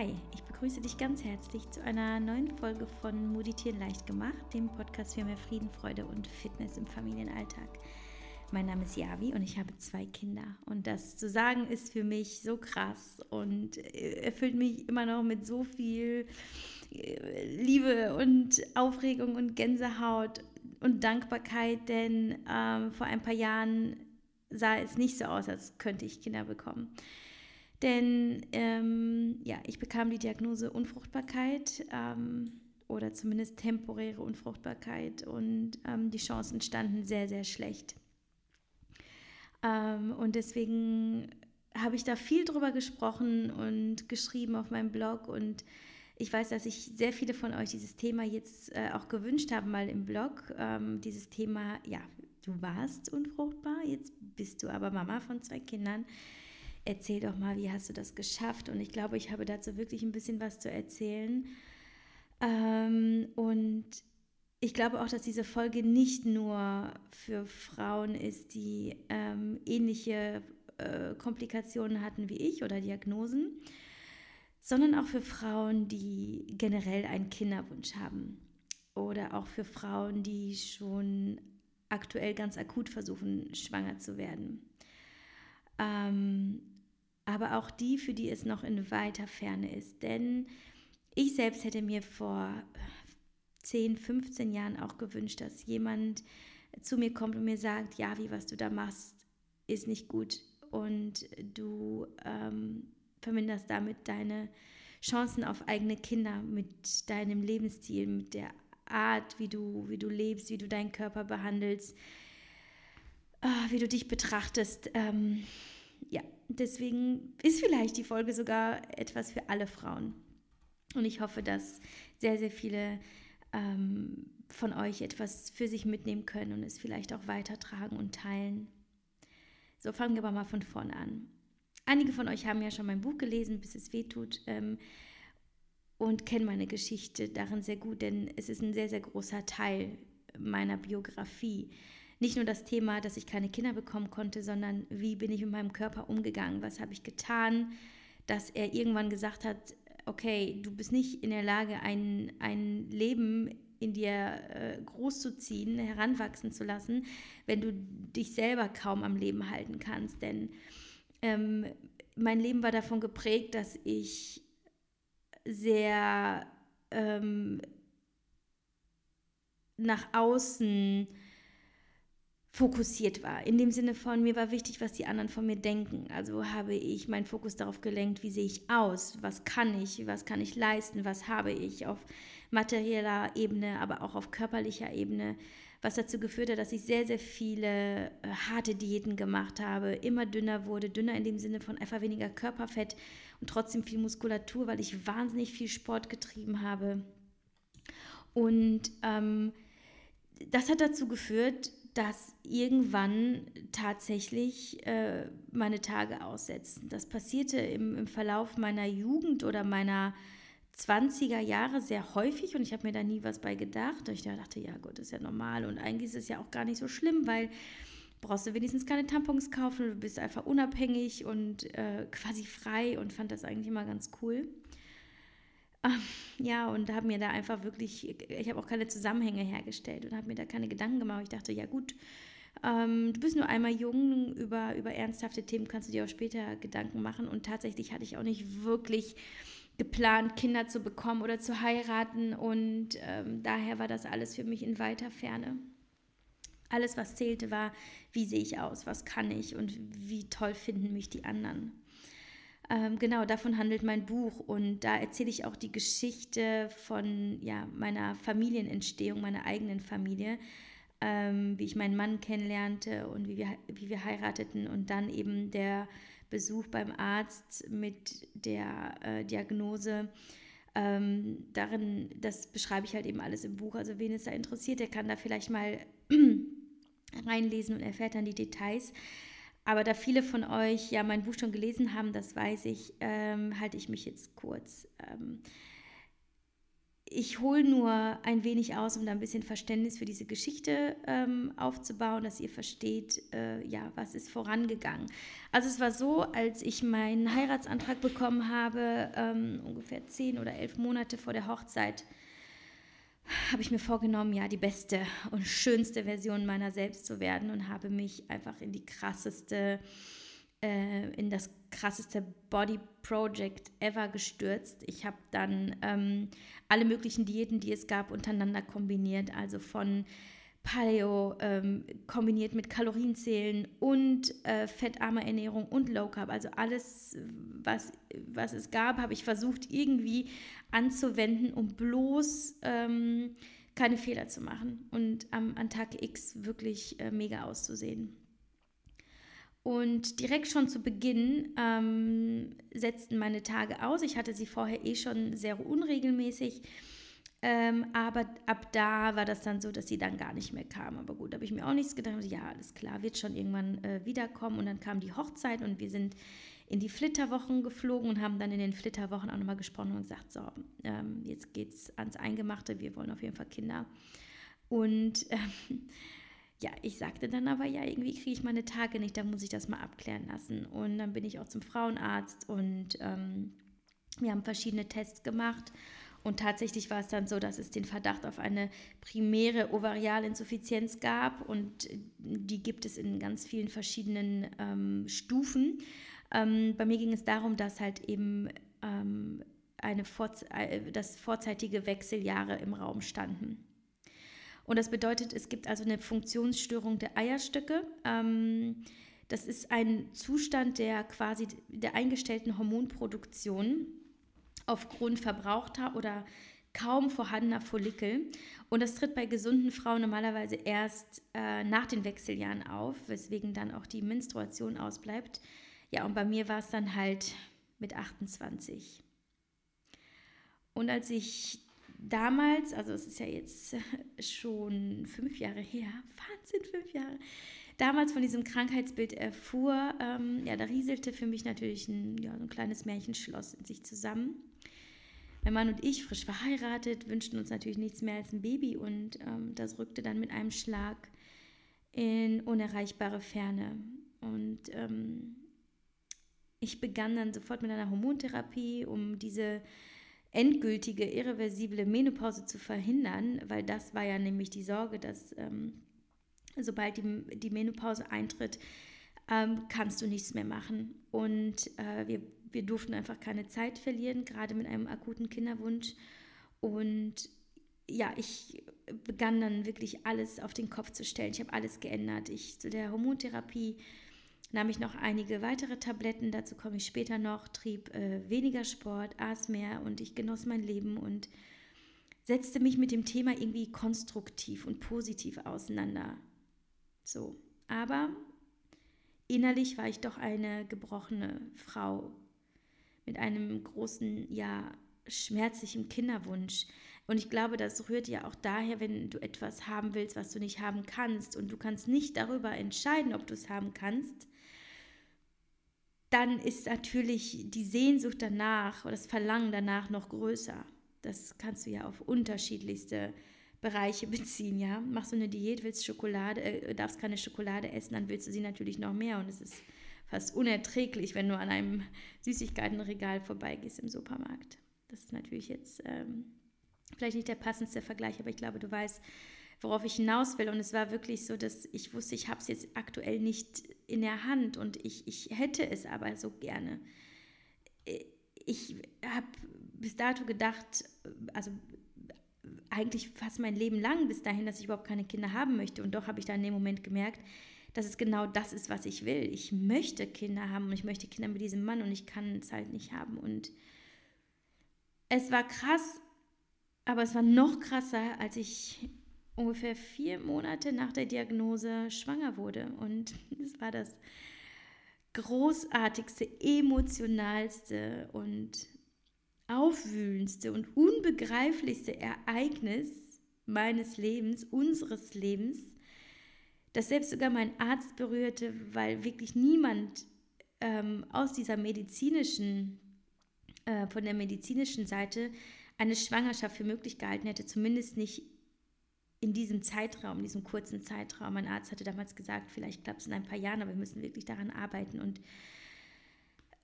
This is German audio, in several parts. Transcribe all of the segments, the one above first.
Hi, ich begrüße dich ganz herzlich zu einer neuen Folge von Meditieren leicht gemacht, dem Podcast für mehr Frieden, Freude und Fitness im Familienalltag. Mein Name ist Yavi und ich habe zwei Kinder. Und das zu sagen ist für mich so krass und äh, erfüllt mich immer noch mit so viel äh, Liebe und Aufregung und Gänsehaut und Dankbarkeit, denn ähm, vor ein paar Jahren sah es nicht so aus, als könnte ich Kinder bekommen. Denn ähm, ja, ich bekam die Diagnose Unfruchtbarkeit ähm, oder zumindest temporäre Unfruchtbarkeit und ähm, die Chancen standen sehr, sehr schlecht. Ähm, und deswegen habe ich da viel drüber gesprochen und geschrieben auf meinem Blog und ich weiß, dass sich sehr viele von euch dieses Thema jetzt äh, auch gewünscht haben, mal im Blog. Ähm, dieses Thema, ja, du warst unfruchtbar, jetzt bist du aber Mama von zwei Kindern erzähl doch mal, wie hast du das geschafft? Und ich glaube, ich habe dazu wirklich ein bisschen was zu erzählen. Ähm, und ich glaube auch, dass diese Folge nicht nur für Frauen ist, die ähm, ähnliche äh, Komplikationen hatten wie ich oder Diagnosen, sondern auch für Frauen, die generell einen Kinderwunsch haben. Oder auch für Frauen, die schon aktuell ganz akut versuchen, schwanger zu werden. Ähm, aber auch die, für die es noch in weiter Ferne ist. Denn ich selbst hätte mir vor 10, 15 Jahren auch gewünscht, dass jemand zu mir kommt und mir sagt, ja, wie was du da machst, ist nicht gut und du ähm, verminderst damit deine Chancen auf eigene Kinder mit deinem Lebensstil, mit der Art, wie du, wie du lebst, wie du deinen Körper behandelst, wie du dich betrachtest. Ähm, ja, deswegen ist vielleicht die Folge sogar etwas für alle Frauen. Und ich hoffe, dass sehr, sehr viele ähm, von euch etwas für sich mitnehmen können und es vielleicht auch weitertragen und teilen. So fangen wir aber mal von vorne an. Einige von euch haben ja schon mein Buch gelesen, bis es weh tut, ähm, und kennen meine Geschichte darin sehr gut, denn es ist ein sehr, sehr großer Teil meiner Biografie nicht nur das Thema, dass ich keine Kinder bekommen konnte, sondern wie bin ich mit meinem Körper umgegangen, was habe ich getan, dass er irgendwann gesagt hat, okay, du bist nicht in der Lage, ein, ein Leben in dir äh, großzuziehen, heranwachsen zu lassen, wenn du dich selber kaum am Leben halten kannst. Denn ähm, mein Leben war davon geprägt, dass ich sehr ähm, nach außen fokussiert war. In dem Sinne von, mir war wichtig, was die anderen von mir denken. Also habe ich meinen Fokus darauf gelenkt, wie sehe ich aus, was kann ich, was kann ich leisten, was habe ich auf materieller Ebene, aber auch auf körperlicher Ebene, was dazu geführt hat, dass ich sehr, sehr viele äh, harte Diäten gemacht habe, immer dünner wurde, dünner in dem Sinne von einfach weniger Körperfett und trotzdem viel Muskulatur, weil ich wahnsinnig viel Sport getrieben habe. Und ähm, das hat dazu geführt, dass irgendwann tatsächlich äh, meine Tage aussetzen. Das passierte im, im Verlauf meiner Jugend oder meiner 20er Jahre sehr häufig und ich habe mir da nie was bei gedacht. Und ich dachte, ja Gott, das ist ja normal und eigentlich ist es ja auch gar nicht so schlimm, weil brauchst du wenigstens keine Tampons kaufen, du bist einfach unabhängig und äh, quasi frei und fand das eigentlich immer ganz cool. Ähm, ja, und habe mir da einfach wirklich, ich habe auch keine Zusammenhänge hergestellt und habe mir da keine Gedanken gemacht. Ich dachte, ja gut, ähm, du bist nur einmal jung, über, über ernsthafte Themen kannst du dir auch später Gedanken machen. Und tatsächlich hatte ich auch nicht wirklich geplant, Kinder zu bekommen oder zu heiraten. Und ähm, daher war das alles für mich in weiter Ferne. Alles, was zählte, war, wie sehe ich aus, was kann ich und wie toll finden mich die anderen. Ähm, genau, davon handelt mein Buch und da erzähle ich auch die Geschichte von ja, meiner Familienentstehung, meiner eigenen Familie, ähm, wie ich meinen Mann kennenlernte und wie wir, wie wir heirateten und dann eben der Besuch beim Arzt mit der äh, Diagnose. Ähm, darin, das beschreibe ich halt eben alles im Buch. Also wen es da interessiert, der kann da vielleicht mal reinlesen und erfährt dann die Details. Aber da viele von euch ja mein Buch schon gelesen haben, das weiß ich, ähm, halte ich mich jetzt kurz. Ähm, ich hole nur ein wenig aus, um da ein bisschen Verständnis für diese Geschichte ähm, aufzubauen, dass ihr versteht, äh, ja, was ist vorangegangen. Also es war so, als ich meinen Heiratsantrag bekommen habe, ähm, ungefähr zehn oder elf Monate vor der Hochzeit, habe ich mir vorgenommen, ja, die beste und schönste Version meiner selbst zu werden und habe mich einfach in die krasseste äh, in das krasseste Body Project ever gestürzt. Ich habe dann ähm, alle möglichen Diäten, die es gab, untereinander kombiniert. Also von Paleo ähm, kombiniert mit Kalorienzählen und äh, fettarmer Ernährung und Low Carb. Also alles, was, was es gab, habe ich versucht irgendwie anzuwenden, um bloß ähm, keine Fehler zu machen und am, an Tag X wirklich äh, mega auszusehen. Und direkt schon zu Beginn ähm, setzten meine Tage aus. Ich hatte sie vorher eh schon sehr unregelmäßig. Ähm, aber ab da war das dann so, dass sie dann gar nicht mehr kam. Aber gut, da habe ich mir auch nichts gedacht. Ja, alles klar, wird schon irgendwann äh, wiederkommen. Und dann kam die Hochzeit und wir sind in die Flitterwochen geflogen und haben dann in den Flitterwochen auch nochmal gesprochen und gesagt, so, ähm, jetzt geht's ans Eingemachte, wir wollen auf jeden Fall Kinder. Und ähm, ja, ich sagte dann aber, ja, irgendwie kriege ich meine Tage nicht, da muss ich das mal abklären lassen. Und dann bin ich auch zum Frauenarzt und ähm, wir haben verschiedene Tests gemacht. Und tatsächlich war es dann so, dass es den Verdacht auf eine primäre Ovarialinsuffizienz gab und die gibt es in ganz vielen verschiedenen ähm, Stufen. Ähm, bei mir ging es darum, dass halt eben ähm, eine Vorze äh, vorzeitige Wechseljahre im Raum standen. Und das bedeutet, es gibt also eine Funktionsstörung der Eierstöcke. Ähm, das ist ein Zustand der quasi der eingestellten Hormonproduktion aufgrund verbrauchter oder kaum vorhandener Follikel. Und das tritt bei gesunden Frauen normalerweise erst äh, nach den Wechseljahren auf, weswegen dann auch die Menstruation ausbleibt. Ja, und bei mir war es dann halt mit 28. Und als ich damals, also es ist ja jetzt schon fünf Jahre her, Wahnsinn, fünf Jahre, damals von diesem Krankheitsbild erfuhr, ähm, ja, da rieselte für mich natürlich ein, ja, ein kleines Märchenschloss in sich zusammen. Mein Mann und ich, frisch verheiratet, wünschten uns natürlich nichts mehr als ein Baby und ähm, das rückte dann mit einem Schlag in unerreichbare Ferne. Und ähm, ich begann dann sofort mit einer Hormontherapie, um diese endgültige, irreversible Menopause zu verhindern, weil das war ja nämlich die Sorge, dass ähm, sobald die, die Menopause eintritt, ähm, kannst du nichts mehr machen. Und äh, wir, wir durften einfach keine Zeit verlieren, gerade mit einem akuten Kinderwunsch. Und ja, ich begann dann wirklich alles auf den Kopf zu stellen. Ich habe alles geändert. Ich zu der Hormontherapie nahm ich noch einige weitere Tabletten, dazu komme ich später noch, trieb äh, weniger Sport, aß mehr und ich genoss mein Leben und setzte mich mit dem Thema irgendwie konstruktiv und positiv auseinander. So, aber innerlich war ich doch eine gebrochene Frau mit einem großen, ja, schmerzlichen Kinderwunsch. Und ich glaube, das rührt ja auch daher, wenn du etwas haben willst, was du nicht haben kannst und du kannst nicht darüber entscheiden, ob du es haben kannst, dann ist natürlich die Sehnsucht danach oder das Verlangen danach noch größer. Das kannst du ja auf unterschiedlichste Bereiche beziehen, ja. Machst du eine Diät, willst Schokolade, äh, darfst keine Schokolade essen, dann willst du sie natürlich noch mehr und es ist fast unerträglich, wenn du an einem Süßigkeitenregal vorbeigehst im Supermarkt. Das ist natürlich jetzt ähm, vielleicht nicht der passendste Vergleich, aber ich glaube, du weißt, worauf ich hinaus will. Und es war wirklich so, dass ich wusste, ich habe es jetzt aktuell nicht in der Hand und ich, ich hätte es aber so gerne. Ich habe bis dato gedacht, also eigentlich fast mein Leben lang bis dahin, dass ich überhaupt keine Kinder haben möchte. Und doch habe ich dann in dem Moment gemerkt, dass es genau das ist, was ich will. Ich möchte Kinder haben und ich möchte Kinder mit diesem Mann und ich kann es halt nicht haben. Und es war krass, aber es war noch krasser, als ich ungefähr vier Monate nach der Diagnose schwanger wurde. Und es war das großartigste, emotionalste und aufwühlendste und unbegreiflichste Ereignis meines Lebens, unseres Lebens, das selbst sogar mein Arzt berührte, weil wirklich niemand ähm, aus dieser medizinischen, äh, von der medizinischen Seite eine Schwangerschaft für möglich gehalten hätte, zumindest nicht in diesem Zeitraum, in diesem kurzen Zeitraum. Mein Arzt hatte damals gesagt, vielleicht klappt es in ein paar Jahren, aber wir müssen wirklich daran arbeiten. Und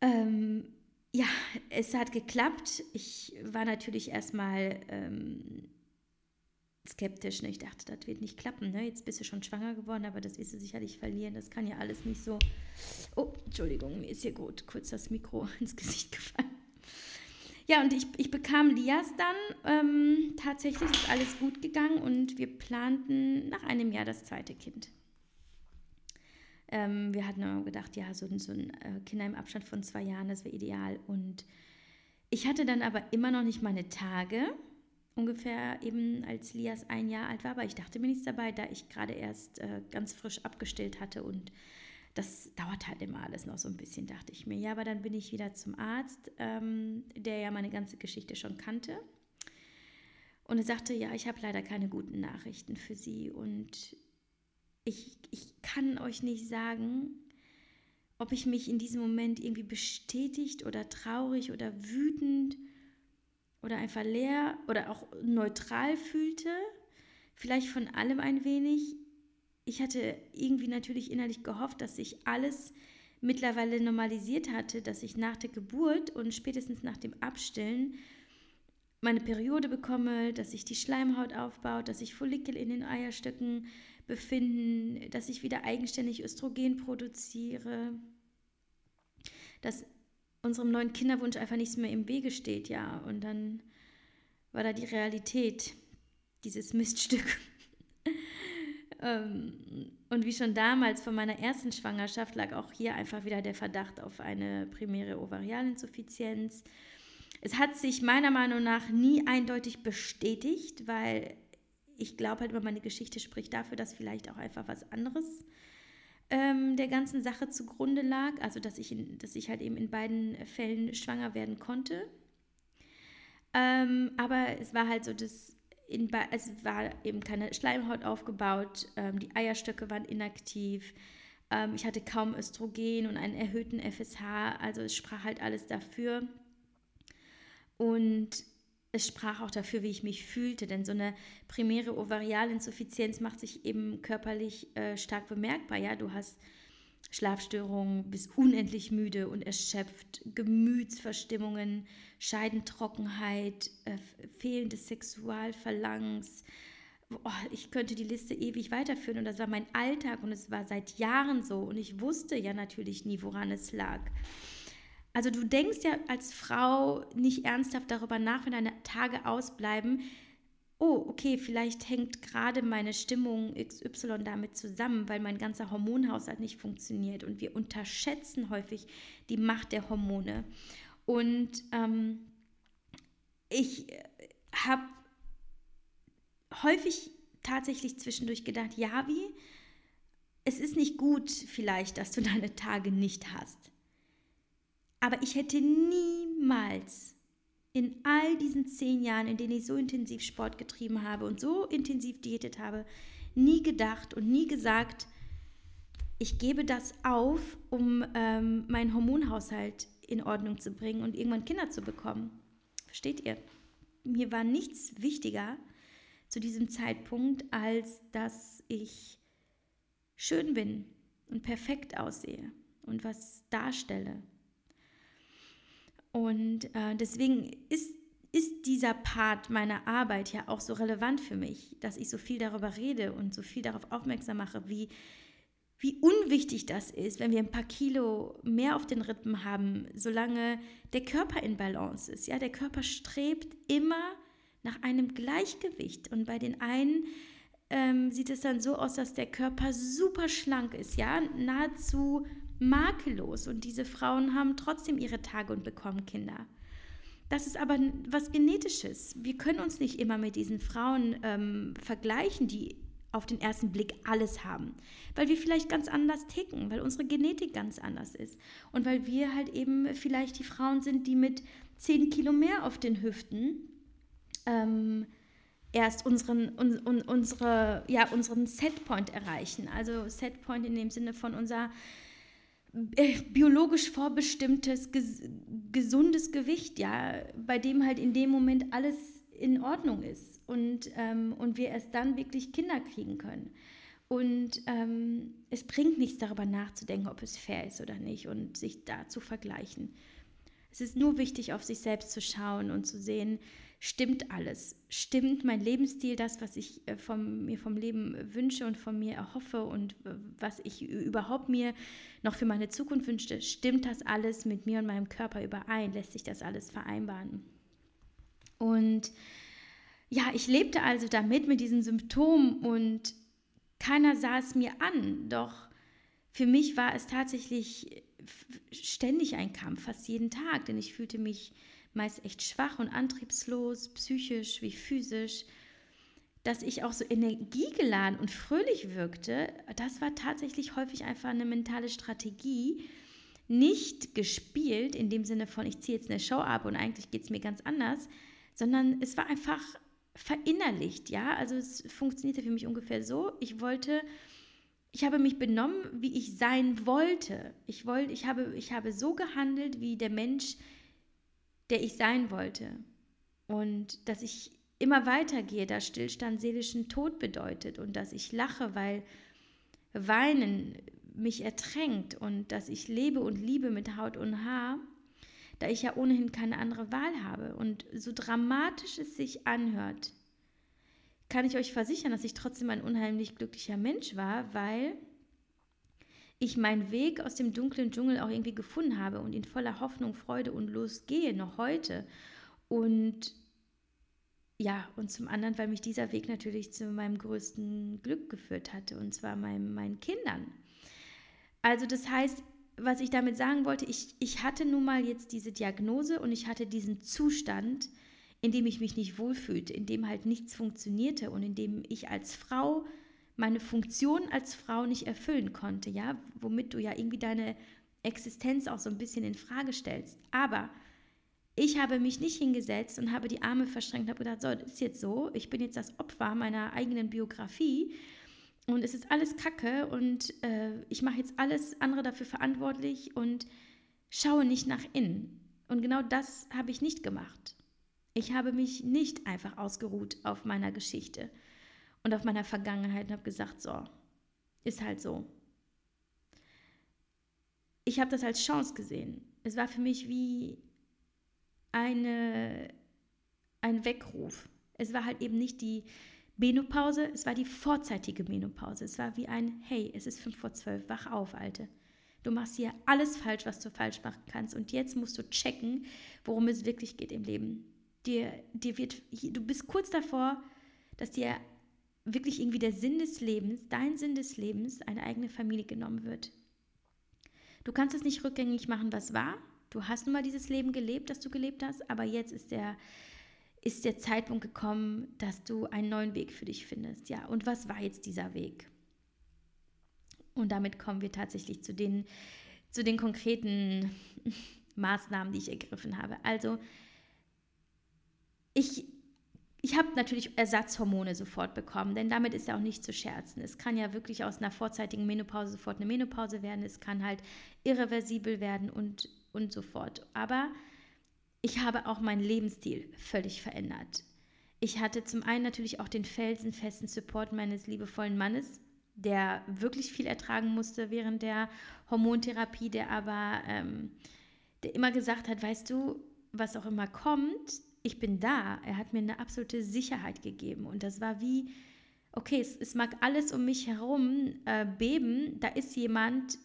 ähm, ja, es hat geklappt. Ich war natürlich erstmal ähm, skeptisch. Ne? Ich dachte, das wird nicht klappen. Ne? Jetzt bist du schon schwanger geworden, aber das wirst du sicherlich verlieren. Das kann ja alles nicht so. Oh, Entschuldigung, mir ist hier gut kurz das Mikro ins Gesicht gefallen. Ja, und ich, ich bekam Lias dann. Ähm, tatsächlich ist alles gut gegangen und wir planten nach einem Jahr das zweite Kind. Ähm, wir hatten gedacht, ja, so, so ein äh, Kinder im Abstand von zwei Jahren, das wäre ideal. Und ich hatte dann aber immer noch nicht meine Tage ungefähr eben als Lias ein Jahr alt war, aber ich dachte mir nichts dabei, da ich gerade erst äh, ganz frisch abgestillt hatte und das dauert halt immer alles noch so ein bisschen, dachte ich mir. Ja, aber dann bin ich wieder zum Arzt, ähm, der ja meine ganze Geschichte schon kannte. Und er sagte, ja, ich habe leider keine guten Nachrichten für Sie und ich, ich kann euch nicht sagen, ob ich mich in diesem Moment irgendwie bestätigt oder traurig oder wütend oder einfach leer oder auch neutral fühlte, vielleicht von allem ein wenig. Ich hatte irgendwie natürlich innerlich gehofft, dass sich alles mittlerweile normalisiert hatte, dass ich nach der Geburt und spätestens nach dem Abstillen meine Periode bekomme, dass sich die Schleimhaut aufbaut, dass sich Follikel in den Eierstöcken befinden, dass ich wieder eigenständig Östrogen produziere, dass unserem neuen Kinderwunsch einfach nichts mehr im Wege steht, ja. Und dann war da die Realität, dieses Miststück. Ähm, und wie schon damals von meiner ersten Schwangerschaft lag auch hier einfach wieder der Verdacht auf eine primäre Ovarialinsuffizienz. Es hat sich meiner Meinung nach nie eindeutig bestätigt, weil ich glaube halt immer, meine Geschichte spricht dafür, dass vielleicht auch einfach was anderes ähm, der ganzen Sache zugrunde lag. Also, dass ich, in, dass ich halt eben in beiden Fällen schwanger werden konnte. Ähm, aber es war halt so, dass in, es war eben keine Schleimhaut aufgebaut, ähm, die Eierstöcke waren inaktiv, ähm, ich hatte kaum Östrogen und einen erhöhten FSH, also es sprach halt alles dafür. Und es sprach auch dafür, wie ich mich fühlte, denn so eine primäre Ovarialinsuffizienz macht sich eben körperlich äh, stark bemerkbar. Ja, du hast Schlafstörungen, bist unendlich müde und erschöpft, Gemütsverstimmungen, Scheidentrockenheit, äh, fehlendes Sexualverlangens. Oh, ich könnte die Liste ewig weiterführen und das war mein Alltag und es war seit Jahren so und ich wusste ja natürlich nie, woran es lag. Also du denkst ja als Frau nicht ernsthaft darüber nach, wenn deine Tage ausbleiben, oh, okay, vielleicht hängt gerade meine Stimmung XY damit zusammen, weil mein ganzer Hormonhaushalt nicht funktioniert. Und wir unterschätzen häufig die Macht der Hormone. Und ähm, ich habe häufig tatsächlich zwischendurch gedacht, ja, wie, es ist nicht gut vielleicht, dass du deine Tage nicht hast. Aber ich hätte niemals in all diesen zehn Jahren, in denen ich so intensiv Sport getrieben habe und so intensiv diätet habe, nie gedacht und nie gesagt, ich gebe das auf, um ähm, meinen Hormonhaushalt in Ordnung zu bringen und irgendwann Kinder zu bekommen. Versteht ihr? Mir war nichts wichtiger zu diesem Zeitpunkt, als dass ich schön bin und perfekt aussehe und was darstelle und äh, deswegen ist, ist dieser Part meiner Arbeit ja auch so relevant für mich, dass ich so viel darüber rede und so viel darauf aufmerksam mache, wie, wie unwichtig das ist, wenn wir ein paar Kilo mehr auf den Rippen haben, solange der Körper in Balance ist. Ja, der Körper strebt immer nach einem Gleichgewicht. Und bei den einen ähm, sieht es dann so aus, dass der Körper super schlank ist, ja, nahezu makellos und diese Frauen haben trotzdem ihre Tage und bekommen Kinder. Das ist aber was Genetisches. Wir können uns nicht immer mit diesen Frauen ähm, vergleichen, die auf den ersten Blick alles haben, weil wir vielleicht ganz anders ticken, weil unsere Genetik ganz anders ist und weil wir halt eben vielleicht die Frauen sind, die mit 10 Kilo mehr auf den Hüften ähm, erst unseren, un, un, unsere, ja, unseren Setpoint erreichen. Also Setpoint in dem Sinne von unser äh, biologisch vorbestimmtes, ges gesundes Gewicht, ja, bei dem halt in dem Moment alles in Ordnung ist und, ähm, und wir erst dann wirklich Kinder kriegen können. Und ähm, es bringt nichts darüber nachzudenken, ob es fair ist oder nicht und sich da zu vergleichen. Es ist nur wichtig, auf sich selbst zu schauen und zu sehen, stimmt alles? Stimmt mein Lebensstil, das, was ich äh, vom, mir vom Leben wünsche und von mir erhoffe und äh, was ich überhaupt mir noch für meine Zukunft wünschte? Stimmt das alles mit mir und meinem Körper überein? Lässt sich das alles vereinbaren? Und ja, ich lebte also damit mit diesen Symptomen und keiner sah es mir an. Doch für mich war es tatsächlich ständig ein Kampf, fast jeden Tag, denn ich fühlte mich meist echt schwach und antriebslos, psychisch wie physisch. Dass ich auch so energiegeladen und fröhlich wirkte, das war tatsächlich häufig einfach eine mentale Strategie, nicht gespielt in dem Sinne von, ich ziehe jetzt eine Show ab und eigentlich geht es mir ganz anders, sondern es war einfach verinnerlicht, ja. Also es funktionierte für mich ungefähr so. Ich wollte, ich habe mich benommen, wie ich sein wollte. Ich wollte, ich habe, ich habe so gehandelt, wie der Mensch der ich sein wollte. Und dass ich immer weitergehe, da Stillstand seelischen Tod bedeutet und dass ich lache, weil Weinen mich ertränkt und dass ich lebe und liebe mit Haut und Haar, da ich ja ohnehin keine andere Wahl habe. Und so dramatisch es sich anhört, kann ich euch versichern, dass ich trotzdem ein unheimlich glücklicher Mensch war, weil ich meinen Weg aus dem dunklen Dschungel auch irgendwie gefunden habe und in voller Hoffnung, Freude und Lust gehe, noch heute. Und ja, und zum anderen, weil mich dieser Weg natürlich zu meinem größten Glück geführt hatte, und zwar meinem, meinen Kindern. Also das heißt, was ich damit sagen wollte, ich, ich hatte nun mal jetzt diese Diagnose und ich hatte diesen Zustand, in dem ich mich nicht wohlfühlte, in dem halt nichts funktionierte und in dem ich als Frau meine Funktion als Frau nicht erfüllen konnte, ja, womit du ja irgendwie deine Existenz auch so ein bisschen in Frage stellst. Aber ich habe mich nicht hingesetzt und habe die Arme verschränkt und habe gedacht, so, das ist jetzt so, ich bin jetzt das Opfer meiner eigenen Biografie und es ist alles Kacke und äh, ich mache jetzt alles andere dafür verantwortlich und schaue nicht nach innen. Und genau das habe ich nicht gemacht. Ich habe mich nicht einfach ausgeruht auf meiner Geschichte und auf meiner Vergangenheit und habe gesagt, so, ist halt so. Ich habe das als Chance gesehen. Es war für mich wie eine, ein Weckruf. Es war halt eben nicht die Menopause, es war die vorzeitige Menopause. Es war wie ein, hey, es ist fünf vor zwölf, wach auf, Alte. Du machst hier alles falsch, was du falsch machen kannst. Und jetzt musst du checken, worum es wirklich geht im Leben. Dir, dir wird, du bist kurz davor, dass dir wirklich irgendwie der Sinn des Lebens, dein Sinn des Lebens, eine eigene Familie genommen wird. Du kannst es nicht rückgängig machen, was war. Du hast nun mal dieses Leben gelebt, das du gelebt hast, aber jetzt ist der, ist der Zeitpunkt gekommen, dass du einen neuen Weg für dich findest. Ja, und was war jetzt dieser Weg? Und damit kommen wir tatsächlich zu den, zu den konkreten Maßnahmen, die ich ergriffen habe. Also, ich ich habe natürlich Ersatzhormone sofort bekommen, denn damit ist ja auch nicht zu scherzen. Es kann ja wirklich aus einer vorzeitigen Menopause sofort eine Menopause werden, es kann halt irreversibel werden und, und so fort. Aber ich habe auch meinen Lebensstil völlig verändert. Ich hatte zum einen natürlich auch den felsenfesten Support meines liebevollen Mannes, der wirklich viel ertragen musste während der Hormontherapie, der aber ähm, der immer gesagt hat, weißt du, was auch immer kommt, ich bin da. Er hat mir eine absolute Sicherheit gegeben. Und das war wie, okay, es, es mag alles um mich herum äh, beben, da ist jemand,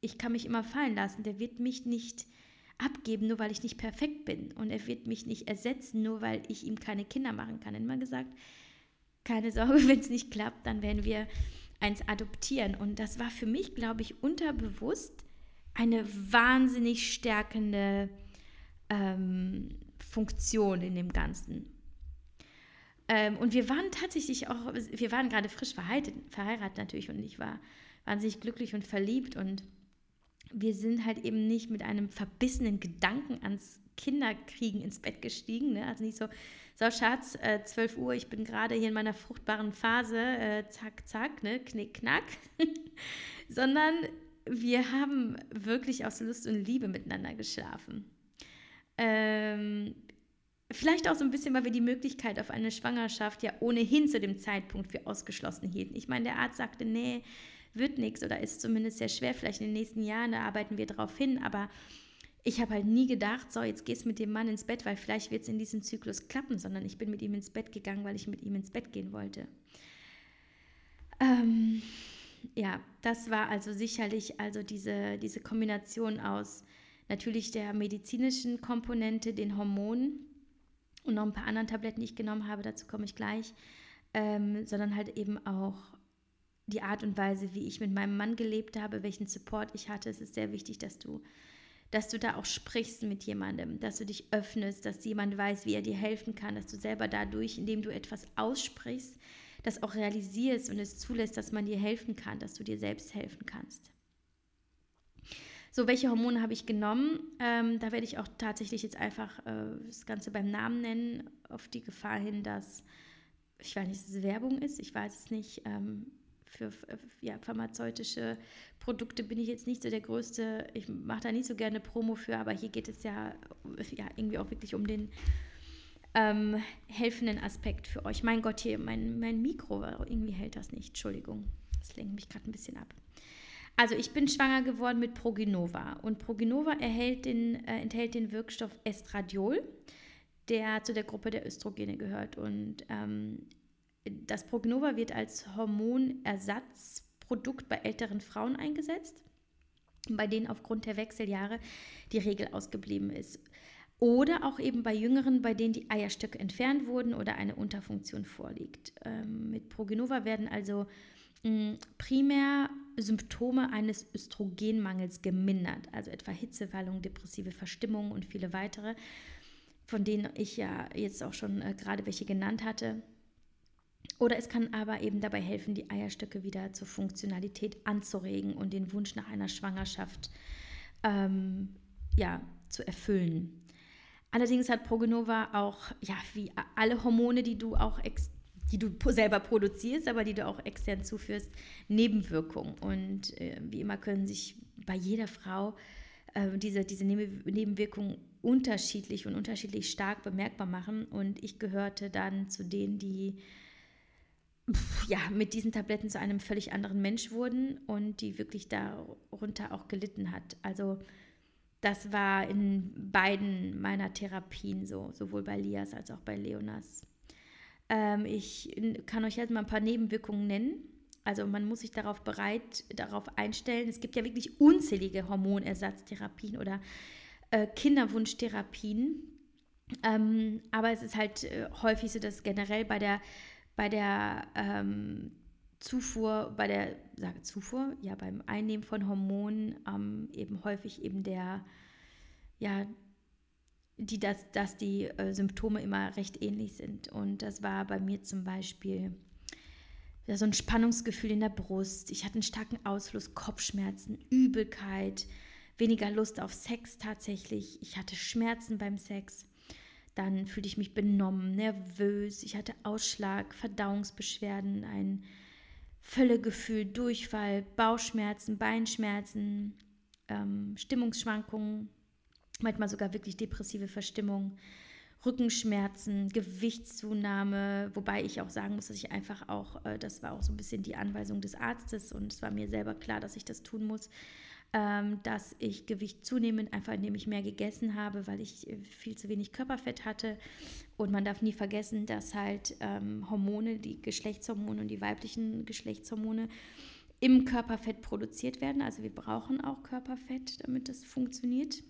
ich kann mich immer fallen lassen, der wird mich nicht abgeben, nur weil ich nicht perfekt bin. Und er wird mich nicht ersetzen, nur weil ich ihm keine Kinder machen kann. Immer gesagt, keine Sorge, wenn es nicht klappt, dann werden wir eins adoptieren. Und das war für mich, glaube ich, unterbewusst eine wahnsinnig stärkende ähm, Funktion in dem Ganzen. Ähm, und wir waren tatsächlich auch, wir waren gerade frisch verheiratet, verheiratet natürlich und ich war wahnsinnig glücklich und verliebt und wir sind halt eben nicht mit einem verbissenen Gedanken ans Kinderkriegen ins Bett gestiegen. Ne? Also nicht so, so Schatz, äh, 12 Uhr, ich bin gerade hier in meiner fruchtbaren Phase, äh, zack, zack, ne? knick, knack. Sondern wir haben wirklich aus Lust und Liebe miteinander geschlafen. Ähm, vielleicht auch so ein bisschen, weil wir die Möglichkeit auf eine Schwangerschaft ja ohnehin zu dem Zeitpunkt für ausgeschlossen hielten. Ich meine, der Arzt sagte, nee, wird nichts oder ist zumindest sehr schwer, vielleicht in den nächsten Jahren, da arbeiten wir darauf hin, aber ich habe halt nie gedacht, so, jetzt gehst mit dem Mann ins Bett, weil vielleicht wird es in diesem Zyklus klappen, sondern ich bin mit ihm ins Bett gegangen, weil ich mit ihm ins Bett gehen wollte. Ähm, ja, das war also sicherlich also diese, diese Kombination aus natürlich der medizinischen Komponente, den Hormonen und noch ein paar anderen Tabletten, die ich genommen habe, dazu komme ich gleich, ähm, sondern halt eben auch die Art und Weise, wie ich mit meinem Mann gelebt habe, welchen Support ich hatte. Es ist sehr wichtig, dass du dass du da auch sprichst mit jemandem, dass du dich öffnest, dass jemand weiß, wie er dir helfen kann, dass du selber dadurch, indem du etwas aussprichst, das auch realisierst und es zulässt, dass man dir helfen kann, dass du dir selbst helfen kannst. So, welche Hormone habe ich genommen? Ähm, da werde ich auch tatsächlich jetzt einfach äh, das Ganze beim Namen nennen, auf die Gefahr hin, dass, ich weiß nicht, dass es Werbung ist, ich weiß es nicht. Ähm, für ja, pharmazeutische Produkte bin ich jetzt nicht so der Größte. Ich mache da nicht so gerne Promo für, aber hier geht es ja, ja irgendwie auch wirklich um den ähm, helfenden Aspekt für euch. Mein Gott, hier mein, mein Mikro, irgendwie hält das nicht. Entschuldigung, das lenkt mich gerade ein bisschen ab. Also ich bin schwanger geworden mit Progenova und Progenova erhält den, äh, enthält den Wirkstoff Estradiol, der zu der Gruppe der Östrogene gehört und ähm, das Prognova wird als Hormonersatzprodukt bei älteren Frauen eingesetzt, bei denen aufgrund der Wechseljahre die Regel ausgeblieben ist. Oder auch eben bei Jüngeren, bei denen die Eierstöcke entfernt wurden oder eine Unterfunktion vorliegt. Ähm, mit Progenova werden also mh, primär Symptome eines Östrogenmangels gemindert, also etwa Hitzewallung, depressive Verstimmung und viele weitere, von denen ich ja jetzt auch schon äh, gerade welche genannt hatte. Oder es kann aber eben dabei helfen, die Eierstöcke wieder zur Funktionalität anzuregen und den Wunsch nach einer Schwangerschaft ähm, ja, zu erfüllen. Allerdings hat Progenova auch, ja, wie alle Hormone, die du auch die du selber produzierst, aber die du auch extern zuführst, Nebenwirkungen. Und äh, wie immer können sich bei jeder Frau äh, diese, diese Nebenwirkungen unterschiedlich und unterschiedlich stark bemerkbar machen. Und ich gehörte dann zu denen, die ja, mit diesen Tabletten zu einem völlig anderen Mensch wurden und die wirklich darunter auch gelitten hat. Also das war in beiden meiner Therapien so, sowohl bei Lias als auch bei Leonas. Ähm, ich kann euch jetzt mal ein paar Nebenwirkungen nennen. Also man muss sich darauf bereit, darauf einstellen. Es gibt ja wirklich unzählige Hormonersatztherapien oder äh, Kinderwunschtherapien. Ähm, aber es ist halt äh, häufig so, dass generell bei der bei der ähm, Zufuhr, bei der, sage Zufuhr, ja, beim Einnehmen von Hormonen ähm, eben häufig eben der, ja, die, dass, dass die äh, Symptome immer recht ähnlich sind. Und das war bei mir zum Beispiel so ein Spannungsgefühl in der Brust. Ich hatte einen starken Ausfluss, Kopfschmerzen, Übelkeit, weniger Lust auf Sex tatsächlich. Ich hatte Schmerzen beim Sex. Dann fühlte ich mich benommen, nervös, ich hatte Ausschlag, Verdauungsbeschwerden, ein Völlegefühl, Durchfall, Bauchschmerzen, Beinschmerzen, ähm, Stimmungsschwankungen, manchmal sogar wirklich depressive Verstimmung, Rückenschmerzen, Gewichtszunahme, wobei ich auch sagen muss, dass ich einfach auch, äh, das war auch so ein bisschen die Anweisung des Arztes und es war mir selber klar, dass ich das tun muss, ähm, dass ich Gewicht zunehmend, einfach indem ich mehr gegessen habe, weil ich äh, viel zu wenig Körperfett hatte. Und man darf nie vergessen, dass halt ähm, Hormone, die Geschlechtshormone und die weiblichen Geschlechtshormone im Körperfett produziert werden. Also wir brauchen auch Körperfett, damit das funktioniert.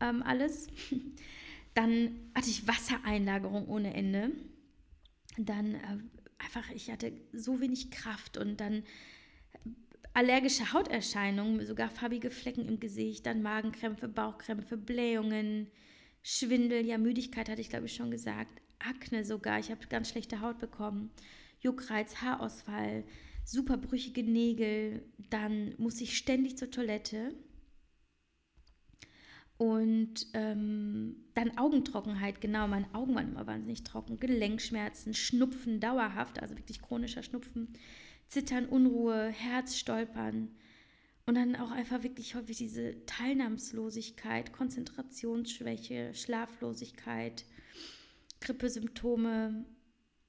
Ähm, alles. Dann hatte ich Wassereinlagerung ohne Ende. Dann äh, einfach, ich hatte so wenig Kraft und dann allergische Hauterscheinungen, sogar farbige Flecken im Gesicht, dann Magenkrämpfe, Bauchkrämpfe, Blähungen, Schwindel, ja, Müdigkeit hatte ich glaube ich schon gesagt, Akne sogar, ich habe ganz schlechte Haut bekommen, Juckreiz, Haarausfall, super brüchige Nägel, dann musste ich ständig zur Toilette. Und ähm, dann Augentrockenheit, genau, meine Augen waren immer wahnsinnig trocken, Gelenkschmerzen, Schnupfen dauerhaft, also wirklich chronischer Schnupfen, Zittern, Unruhe, Herzstolpern Und dann auch einfach wirklich häufig diese Teilnahmslosigkeit, Konzentrationsschwäche, Schlaflosigkeit, Grippesymptome.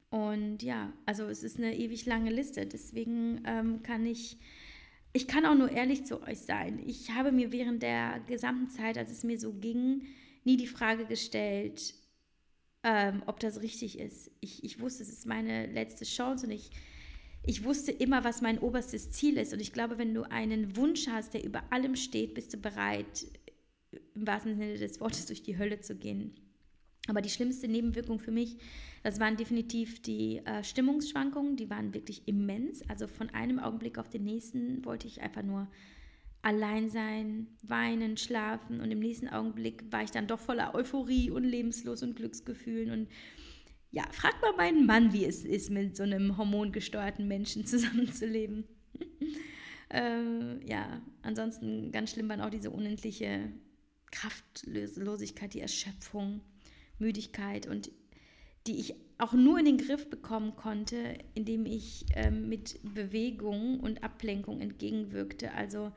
Und ja, also es ist eine ewig lange Liste. Deswegen ähm, kann ich, ich kann auch nur ehrlich zu euch sein. Ich habe mir während der gesamten Zeit, als es mir so ging, nie die Frage gestellt, ähm, ob das richtig ist. Ich, ich wusste, es ist meine letzte Chance und ich, ich wusste immer, was mein oberstes Ziel ist. Und ich glaube, wenn du einen Wunsch hast, der über allem steht, bist du bereit, im wahrsten Sinne des Wortes durch die Hölle zu gehen. Aber die schlimmste Nebenwirkung für mich, das waren definitiv die äh, Stimmungsschwankungen, die waren wirklich immens. Also von einem Augenblick auf den nächsten wollte ich einfach nur allein sein, weinen, schlafen und im nächsten Augenblick war ich dann doch voller Euphorie und lebenslos und Glücksgefühlen und ja, frag mal meinen Mann, wie es ist, mit so einem hormongesteuerten Menschen zusammenzuleben. äh, ja, ansonsten ganz schlimm waren auch diese unendliche Kraftlosigkeit, die Erschöpfung. Müdigkeit und die ich auch nur in den Griff bekommen konnte, indem ich ähm, mit Bewegung und Ablenkung entgegenwirkte. Also,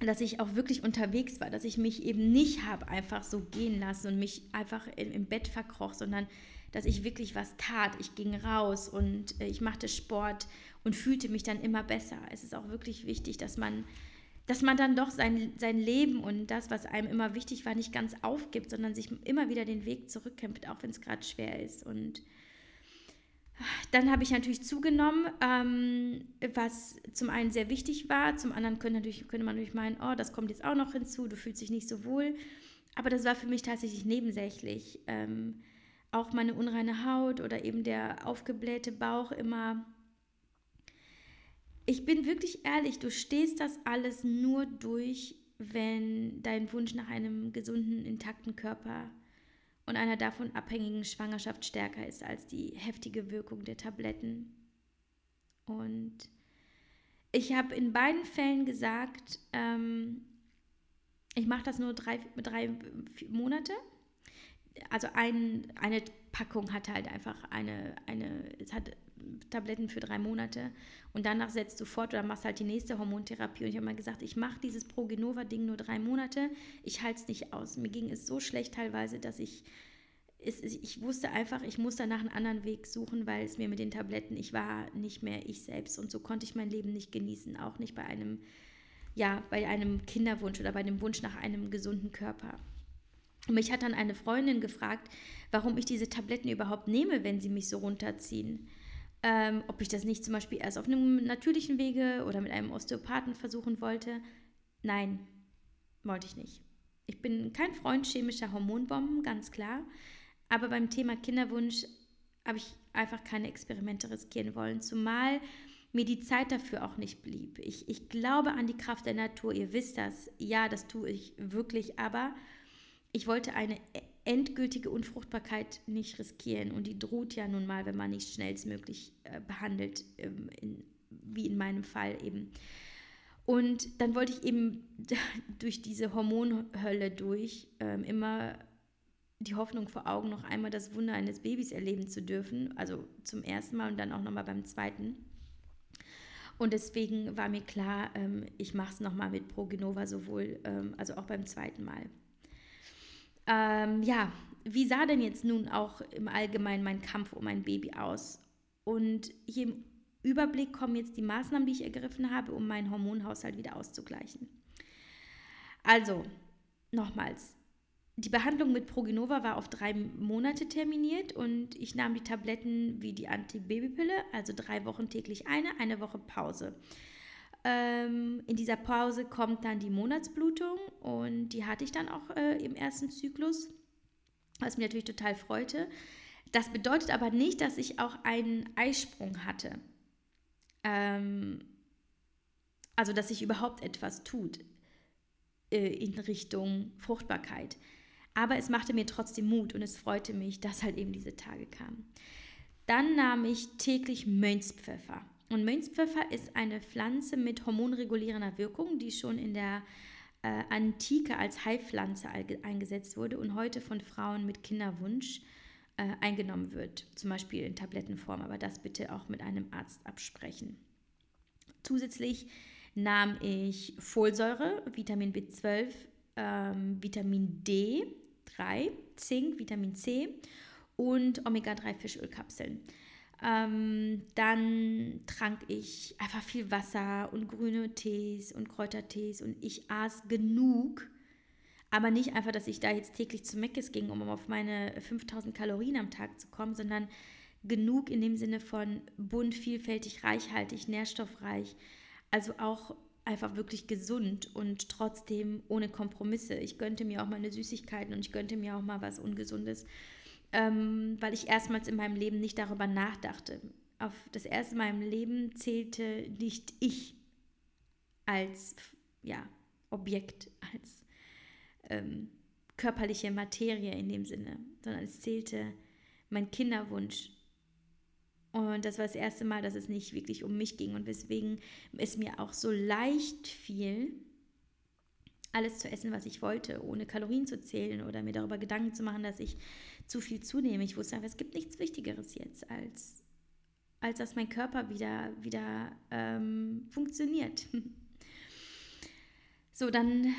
dass ich auch wirklich unterwegs war, dass ich mich eben nicht habe einfach so gehen lassen und mich einfach im, im Bett verkroch, sondern dass ich wirklich was tat. Ich ging raus und äh, ich machte Sport und fühlte mich dann immer besser. Es ist auch wirklich wichtig, dass man dass man dann doch sein, sein Leben und das, was einem immer wichtig war, nicht ganz aufgibt, sondern sich immer wieder den Weg zurückkämpft, auch wenn es gerade schwer ist. Und dann habe ich natürlich zugenommen, ähm, was zum einen sehr wichtig war, zum anderen könnte, natürlich, könnte man natürlich meinen, oh, das kommt jetzt auch noch hinzu, du fühlst dich nicht so wohl. Aber das war für mich tatsächlich nebensächlich. Ähm, auch meine unreine Haut oder eben der aufgeblähte Bauch immer ich bin wirklich ehrlich, du stehst das alles nur durch, wenn dein Wunsch nach einem gesunden, intakten Körper und einer davon abhängigen Schwangerschaft stärker ist als die heftige Wirkung der Tabletten. Und ich habe in beiden Fällen gesagt, ähm, ich mache das nur drei, drei Monate. Also ein, eine Packung hat halt einfach eine, eine, es hat Tabletten für drei Monate und danach setzt du fort oder machst halt die nächste Hormontherapie. Und ich habe mal gesagt, ich mache dieses Progenova-Ding nur drei Monate, ich halte es nicht aus. Mir ging es so schlecht teilweise, dass ich, es, ich wusste einfach, ich muss danach einen anderen Weg suchen, weil es mir mit den Tabletten, ich war nicht mehr ich selbst und so konnte ich mein Leben nicht genießen, auch nicht bei einem, ja, bei einem Kinderwunsch oder bei dem Wunsch nach einem gesunden Körper. Und mich hat dann eine Freundin gefragt, warum ich diese Tabletten überhaupt nehme, wenn sie mich so runterziehen ähm, ob ich das nicht zum Beispiel erst auf einem natürlichen Wege oder mit einem Osteopathen versuchen wollte. Nein, wollte ich nicht. Ich bin kein Freund chemischer Hormonbomben, ganz klar. Aber beim Thema Kinderwunsch habe ich einfach keine Experimente riskieren wollen, zumal mir die Zeit dafür auch nicht blieb. Ich, ich glaube an die Kraft der Natur, ihr wisst das. Ja, das tue ich wirklich, aber ich wollte eine endgültige Unfruchtbarkeit nicht riskieren. Und die droht ja nun mal, wenn man nicht schnellstmöglich äh, behandelt, ähm, in, wie in meinem Fall eben. Und dann wollte ich eben durch diese Hormonhölle durch ähm, immer die Hoffnung vor Augen, noch einmal das Wunder eines Babys erleben zu dürfen. Also zum ersten Mal und dann auch nochmal beim zweiten. Und deswegen war mir klar, ähm, ich mache es nochmal mit Progenova sowohl, ähm, also auch beim zweiten Mal. Ähm, ja, wie sah denn jetzt nun auch im Allgemeinen mein Kampf um mein Baby aus? Und hier im Überblick kommen jetzt die Maßnahmen, die ich ergriffen habe, um meinen Hormonhaushalt wieder auszugleichen. Also, nochmals, die Behandlung mit Progenova war auf drei Monate terminiert und ich nahm die Tabletten wie die Antibabypille, also drei Wochen täglich eine, eine Woche Pause. Ähm, in dieser Pause kommt dann die Monatsblutung und die hatte ich dann auch äh, im ersten Zyklus, was mich natürlich total freute. Das bedeutet aber nicht, dass ich auch einen Eisprung hatte. Ähm, also, dass sich überhaupt etwas tut äh, in Richtung Fruchtbarkeit. Aber es machte mir trotzdem Mut und es freute mich, dass halt eben diese Tage kamen. Dann nahm ich täglich Mönchspfeffer. Und Mönchspfeffer ist eine Pflanze mit hormonregulierender Wirkung, die schon in der äh, Antike als Heilpflanze eingesetzt wurde und heute von Frauen mit Kinderwunsch äh, eingenommen wird, zum Beispiel in Tablettenform, aber das bitte auch mit einem Arzt absprechen. Zusätzlich nahm ich Folsäure, Vitamin B12, ähm, Vitamin D3, Zink, Vitamin C und Omega-3 Fischölkapseln. Ähm, dann trank ich einfach viel Wasser und grüne Tees und Kräutertees und ich aß genug. Aber nicht einfach, dass ich da jetzt täglich zu Meckes ging, um auf meine 5000 Kalorien am Tag zu kommen, sondern genug in dem Sinne von bunt, vielfältig, reichhaltig, nährstoffreich. Also auch einfach wirklich gesund und trotzdem ohne Kompromisse. Ich gönnte mir auch meine Süßigkeiten und ich gönnte mir auch mal was Ungesundes, ähm, weil ich erstmals in meinem Leben nicht darüber nachdachte. Auf das erste Mal im Leben zählte nicht ich als ja, Objekt, als ähm, körperliche Materie in dem Sinne, sondern es zählte mein Kinderwunsch, und das war das erste Mal, dass es nicht wirklich um mich ging und weswegen es mir auch so leicht fiel, alles zu essen, was ich wollte, ohne Kalorien zu zählen oder mir darüber Gedanken zu machen, dass ich zu viel zunehme. Ich wusste einfach, es gibt nichts Wichtigeres jetzt, als, als dass mein Körper wieder, wieder ähm, funktioniert. So, dann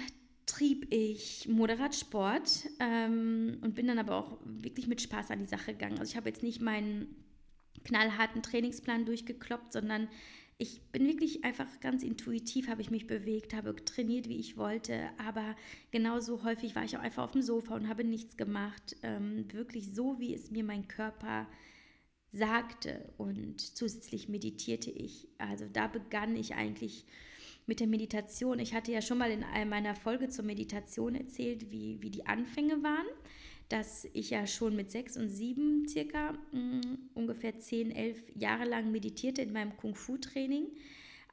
trieb ich moderat Sport ähm, und bin dann aber auch wirklich mit Spaß an die Sache gegangen. Also ich habe jetzt nicht meinen knallharten Trainingsplan durchgekloppt, sondern ich bin wirklich einfach ganz intuitiv, habe ich mich bewegt, habe trainiert, wie ich wollte, aber genauso häufig war ich auch einfach auf dem Sofa und habe nichts gemacht, ähm, wirklich so, wie es mir mein Körper sagte und zusätzlich meditierte ich. Also da begann ich eigentlich mit der Meditation. Ich hatte ja schon mal in meiner Folge zur Meditation erzählt, wie, wie die Anfänge waren dass ich ja schon mit sechs und sieben circa mh, mm, ungefähr zehn, elf Jahre lang meditierte in meinem Kung-Fu-Training.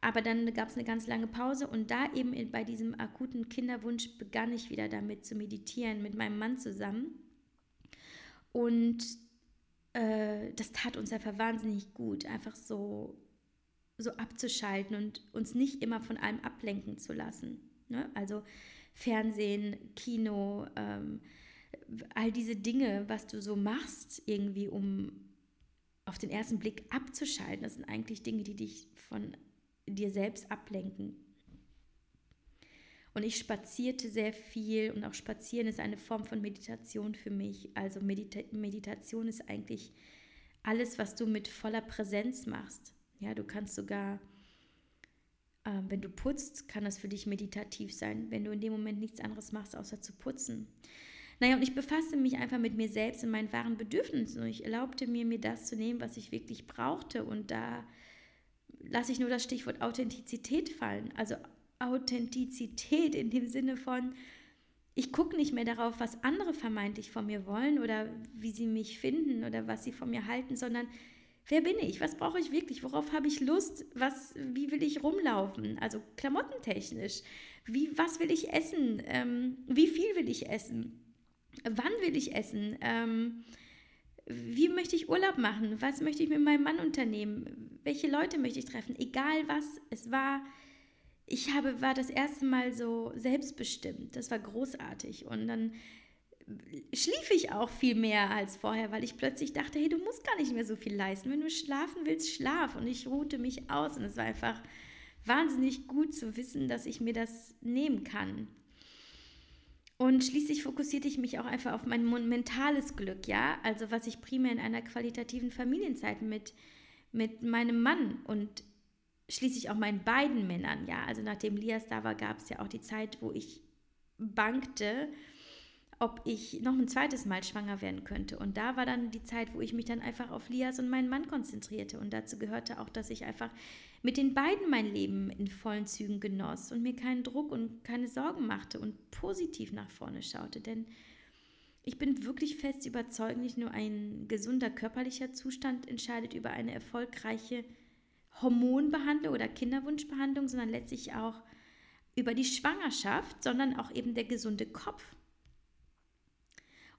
Aber dann gab es eine ganz lange Pause und da eben bei diesem akuten Kinderwunsch begann ich wieder damit zu meditieren mit meinem Mann zusammen. Und äh, das tat uns einfach wahnsinnig gut, einfach so, so abzuschalten und uns nicht immer von allem ablenken zu lassen. Ne? Also Fernsehen, Kino, ähm, all diese Dinge, was du so machst, irgendwie, um auf den ersten Blick abzuschalten, das sind eigentlich Dinge, die dich von dir selbst ablenken. Und ich spazierte sehr viel und auch spazieren ist eine Form von Meditation für mich. Also Medita Meditation ist eigentlich alles, was du mit voller Präsenz machst. Ja, du kannst sogar, äh, wenn du putzt, kann das für dich meditativ sein, wenn du in dem Moment nichts anderes machst, außer zu putzen. Naja, und ich befasste mich einfach mit mir selbst und meinen wahren Bedürfnissen und ich erlaubte mir, mir das zu nehmen, was ich wirklich brauchte. Und da lasse ich nur das Stichwort Authentizität fallen. Also Authentizität in dem Sinne von, ich gucke nicht mehr darauf, was andere vermeintlich von mir wollen oder wie sie mich finden oder was sie von mir halten, sondern wer bin ich? Was brauche ich wirklich? Worauf habe ich Lust? Was, wie will ich rumlaufen? Also klamottentechnisch. Wie, was will ich essen? Ähm, wie viel will ich essen? Wann will ich essen? Ähm, wie möchte ich Urlaub machen? Was möchte ich mit meinem Mann unternehmen? Welche Leute möchte ich treffen? Egal was, es war, ich habe, war das erste Mal so selbstbestimmt. Das war großartig. Und dann schlief ich auch viel mehr als vorher, weil ich plötzlich dachte, hey, du musst gar nicht mehr so viel leisten. Wenn du schlafen willst, schlaf. Und ich ruhte mich aus. Und es war einfach wahnsinnig gut zu wissen, dass ich mir das nehmen kann. Und schließlich fokussierte ich mich auch einfach auf mein mentales Glück, ja, also was ich primär in einer qualitativen Familienzeit mit, mit meinem Mann und schließlich auch meinen beiden Männern, ja, also nachdem Lias da war, gab es ja auch die Zeit, wo ich bangte, ob ich noch ein zweites Mal schwanger werden könnte. Und da war dann die Zeit, wo ich mich dann einfach auf Lias und meinen Mann konzentrierte. Und dazu gehörte auch, dass ich einfach mit den beiden mein Leben in vollen Zügen genoss und mir keinen Druck und keine Sorgen machte und positiv nach vorne schaute. Denn ich bin wirklich fest überzeugt, nicht nur ein gesunder körperlicher Zustand entscheidet über eine erfolgreiche Hormonbehandlung oder Kinderwunschbehandlung, sondern letztlich auch über die Schwangerschaft, sondern auch eben der gesunde Kopf.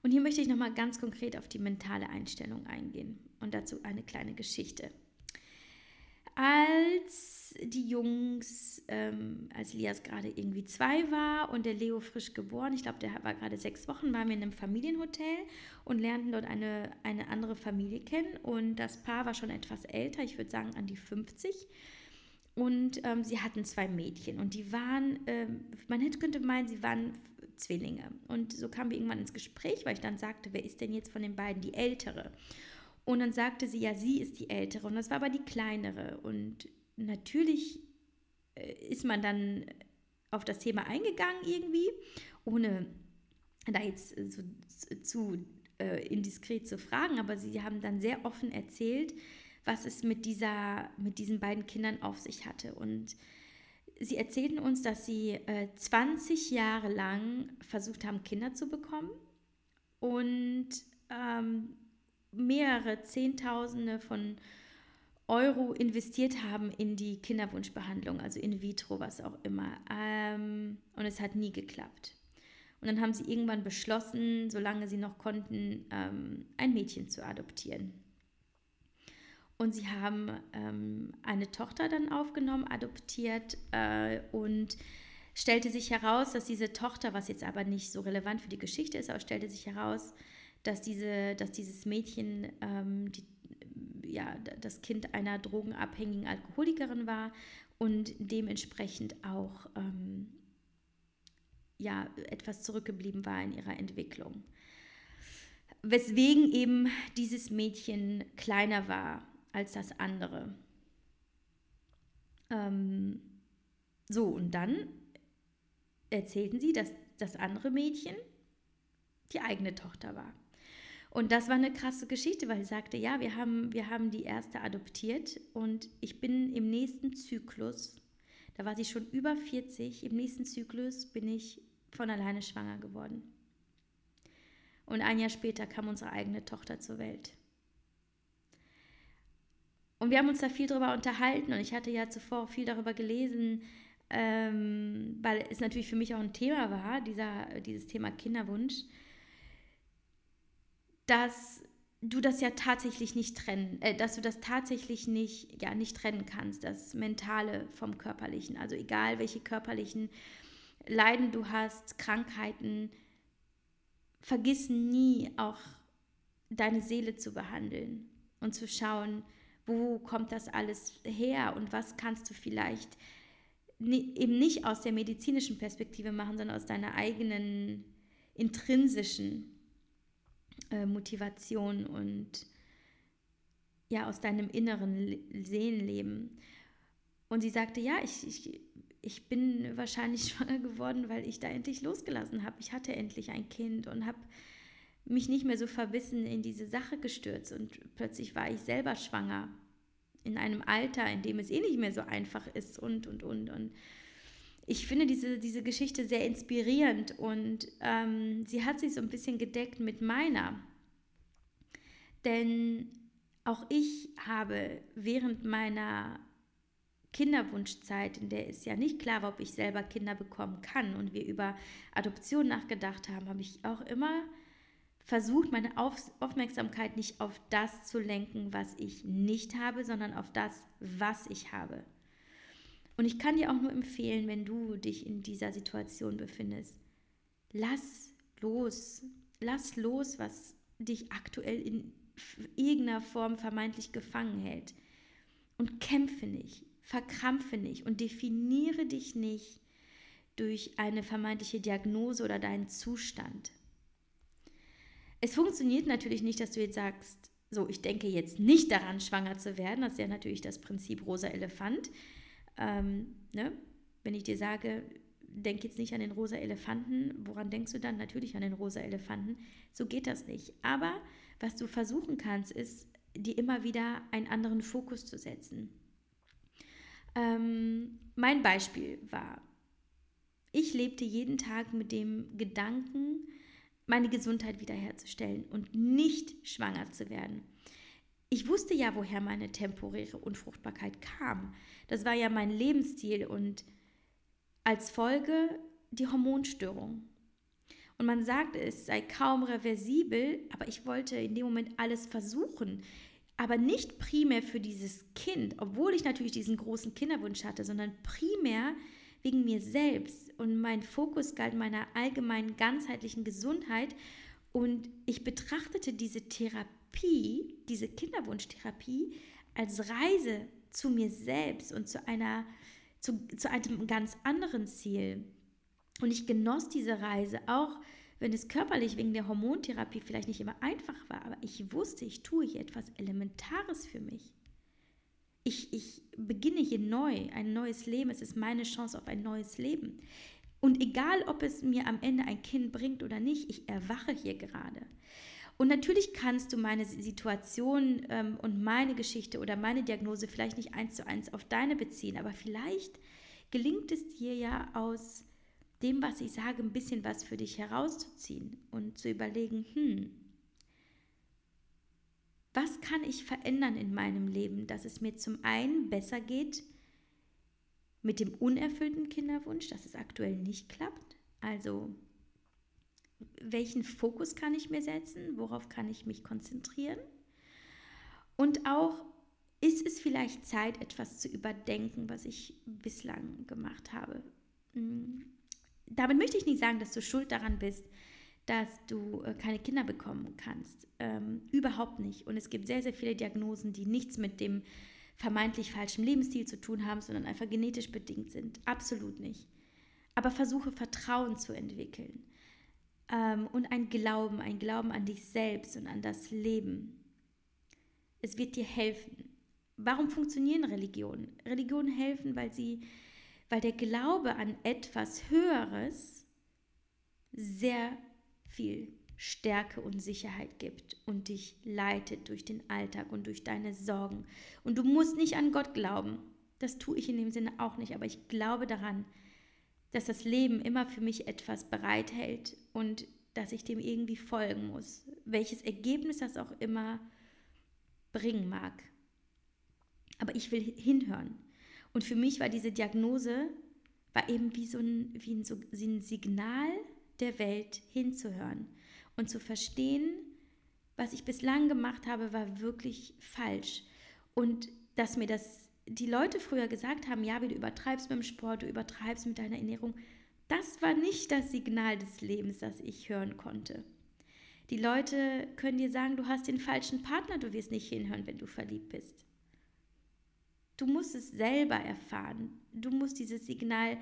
Und hier möchte ich nochmal ganz konkret auf die mentale Einstellung eingehen und dazu eine kleine Geschichte als die Jungs, ähm, als Elias gerade irgendwie zwei war und der Leo frisch geboren, ich glaube, der war gerade sechs Wochen, waren wir in einem Familienhotel und lernten dort eine, eine andere Familie kennen. Und das Paar war schon etwas älter, ich würde sagen an die 50. Und ähm, sie hatten zwei Mädchen und die waren, ähm, man hätte, könnte meinen, sie waren Zwillinge. Und so kamen wir irgendwann ins Gespräch, weil ich dann sagte, wer ist denn jetzt von den beiden die Ältere? Und dann sagte sie, ja, sie ist die Ältere und das war aber die kleinere. Und natürlich äh, ist man dann auf das Thema eingegangen irgendwie, ohne da jetzt so zu äh, indiskret zu fragen, aber sie haben dann sehr offen erzählt, was es mit, dieser, mit diesen beiden Kindern auf sich hatte. Und sie erzählten uns, dass sie äh, 20 Jahre lang versucht haben, Kinder zu bekommen und ähm, mehrere Zehntausende von Euro investiert haben in die Kinderwunschbehandlung, also in vitro, was auch immer. Ähm, und es hat nie geklappt. Und dann haben sie irgendwann beschlossen, solange sie noch konnten, ähm, ein Mädchen zu adoptieren. Und sie haben ähm, eine Tochter dann aufgenommen, adoptiert äh, und stellte sich heraus, dass diese Tochter, was jetzt aber nicht so relevant für die Geschichte ist, aber stellte sich heraus, dass, diese, dass dieses Mädchen ähm, die, ja, das Kind einer drogenabhängigen Alkoholikerin war und dementsprechend auch ähm, ja, etwas zurückgeblieben war in ihrer Entwicklung. Weswegen eben dieses Mädchen kleiner war als das andere. Ähm, so, und dann erzählten sie, dass das andere Mädchen die eigene Tochter war. Und das war eine krasse Geschichte, weil sie sagte, ja, wir haben, wir haben die erste adoptiert und ich bin im nächsten Zyklus, da war sie schon über 40, im nächsten Zyklus bin ich von alleine schwanger geworden. Und ein Jahr später kam unsere eigene Tochter zur Welt. Und wir haben uns da viel darüber unterhalten und ich hatte ja zuvor viel darüber gelesen, ähm, weil es natürlich für mich auch ein Thema war, dieser, dieses Thema Kinderwunsch, dass du das ja tatsächlich nicht trennen, äh, dass du das tatsächlich nicht, ja, nicht trennen kannst, das Mentale vom Körperlichen. Also egal welche körperlichen Leiden du hast, Krankheiten, vergiss nie auch deine Seele zu behandeln und zu schauen, wo kommt das alles her und was kannst du vielleicht eben nicht aus der medizinischen Perspektive machen, sondern aus deiner eigenen intrinsischen äh, Motivation und ja, aus deinem inneren Seelenleben. Und sie sagte, ja, ich, ich, ich bin wahrscheinlich schwanger geworden, weil ich da endlich losgelassen habe. Ich hatte endlich ein Kind und habe mich nicht mehr so verbissen in diese Sache gestürzt und plötzlich war ich selber schwanger in einem Alter, in dem es eh nicht mehr so einfach ist und, und, und. Und ich finde diese, diese Geschichte sehr inspirierend und ähm, sie hat sich so ein bisschen gedeckt mit meiner. Denn auch ich habe während meiner Kinderwunschzeit, in der es ja nicht klar war, ob ich selber Kinder bekommen kann und wir über Adoption nachgedacht haben, habe ich auch immer versucht, meine Auf Aufmerksamkeit nicht auf das zu lenken, was ich nicht habe, sondern auf das, was ich habe. Und ich kann dir auch nur empfehlen, wenn du dich in dieser Situation befindest, lass los, lass los, was dich aktuell in irgendeiner Form vermeintlich gefangen hält. Und kämpfe nicht, verkrampfe nicht und definiere dich nicht durch eine vermeintliche Diagnose oder deinen Zustand. Es funktioniert natürlich nicht, dass du jetzt sagst, so, ich denke jetzt nicht daran, schwanger zu werden. Das ist ja natürlich das Prinzip rosa Elefant. Ähm, ne? Wenn ich dir sage, denk jetzt nicht an den rosa Elefanten, woran denkst du dann? Natürlich an den rosa Elefanten. So geht das nicht. Aber was du versuchen kannst, ist, dir immer wieder einen anderen Fokus zu setzen. Ähm, mein Beispiel war, ich lebte jeden Tag mit dem Gedanken, meine Gesundheit wiederherzustellen und nicht schwanger zu werden. Ich wusste ja, woher meine temporäre Unfruchtbarkeit kam. Das war ja mein Lebensstil und als Folge die Hormonstörung. Und man sagt, es sei kaum reversibel, aber ich wollte in dem Moment alles versuchen. Aber nicht primär für dieses Kind, obwohl ich natürlich diesen großen Kinderwunsch hatte, sondern primär wegen mir selbst und mein Fokus galt meiner allgemeinen ganzheitlichen Gesundheit und ich betrachtete diese Therapie, diese Kinderwunschtherapie als Reise zu mir selbst und zu einer zu, zu einem ganz anderen Ziel. Und ich genoss diese Reise, auch wenn es körperlich wegen der Hormontherapie vielleicht nicht immer einfach war, aber ich wusste, ich tue hier etwas Elementares für mich. Ich, ich beginne hier neu, ein neues Leben. Es ist meine Chance auf ein neues Leben. Und egal, ob es mir am Ende ein Kind bringt oder nicht, ich erwache hier gerade. Und natürlich kannst du meine Situation ähm, und meine Geschichte oder meine Diagnose vielleicht nicht eins zu eins auf deine beziehen, aber vielleicht gelingt es dir ja aus dem, was ich sage, ein bisschen was für dich herauszuziehen und zu überlegen, hm, was kann ich verändern in meinem Leben, dass es mir zum einen besser geht mit dem unerfüllten Kinderwunsch, dass es aktuell nicht klappt. Also welchen Fokus kann ich mir setzen, worauf kann ich mich konzentrieren und auch ist es vielleicht Zeit, etwas zu überdenken, was ich bislang gemacht habe. Hm. Damit möchte ich nicht sagen, dass du schuld daran bist, dass du äh, keine Kinder bekommen kannst. Ähm, überhaupt nicht. Und es gibt sehr, sehr viele Diagnosen, die nichts mit dem vermeintlich falschen Lebensstil zu tun haben, sondern einfach genetisch bedingt sind. Absolut nicht. Aber versuche Vertrauen zu entwickeln ähm, und ein Glauben, ein Glauben an dich selbst und an das Leben. Es wird dir helfen. Warum funktionieren Religionen? Religionen helfen, weil sie, weil der Glaube an etwas Höheres sehr viel Stärke und Sicherheit gibt und dich leitet durch den Alltag und durch deine Sorgen. Und du musst nicht an Gott glauben. Das tue ich in dem Sinne auch nicht, aber ich glaube daran, dass das Leben immer für mich etwas bereithält und dass ich dem irgendwie folgen muss, welches Ergebnis das auch immer bringen mag. Aber ich will hinhören. Und für mich war diese Diagnose war eben wie so ein, wie ein, so, ein Signal der Welt hinzuhören und zu verstehen, was ich bislang gemacht habe, war wirklich falsch. Und dass mir das die Leute früher gesagt haben, ja, wie du übertreibst dem Sport, du übertreibst mit deiner Ernährung, das war nicht das Signal des Lebens, das ich hören konnte. Die Leute können dir sagen, du hast den falschen Partner, du wirst nicht hinhören, wenn du verliebt bist. Du musst es selber erfahren. Du musst dieses Signal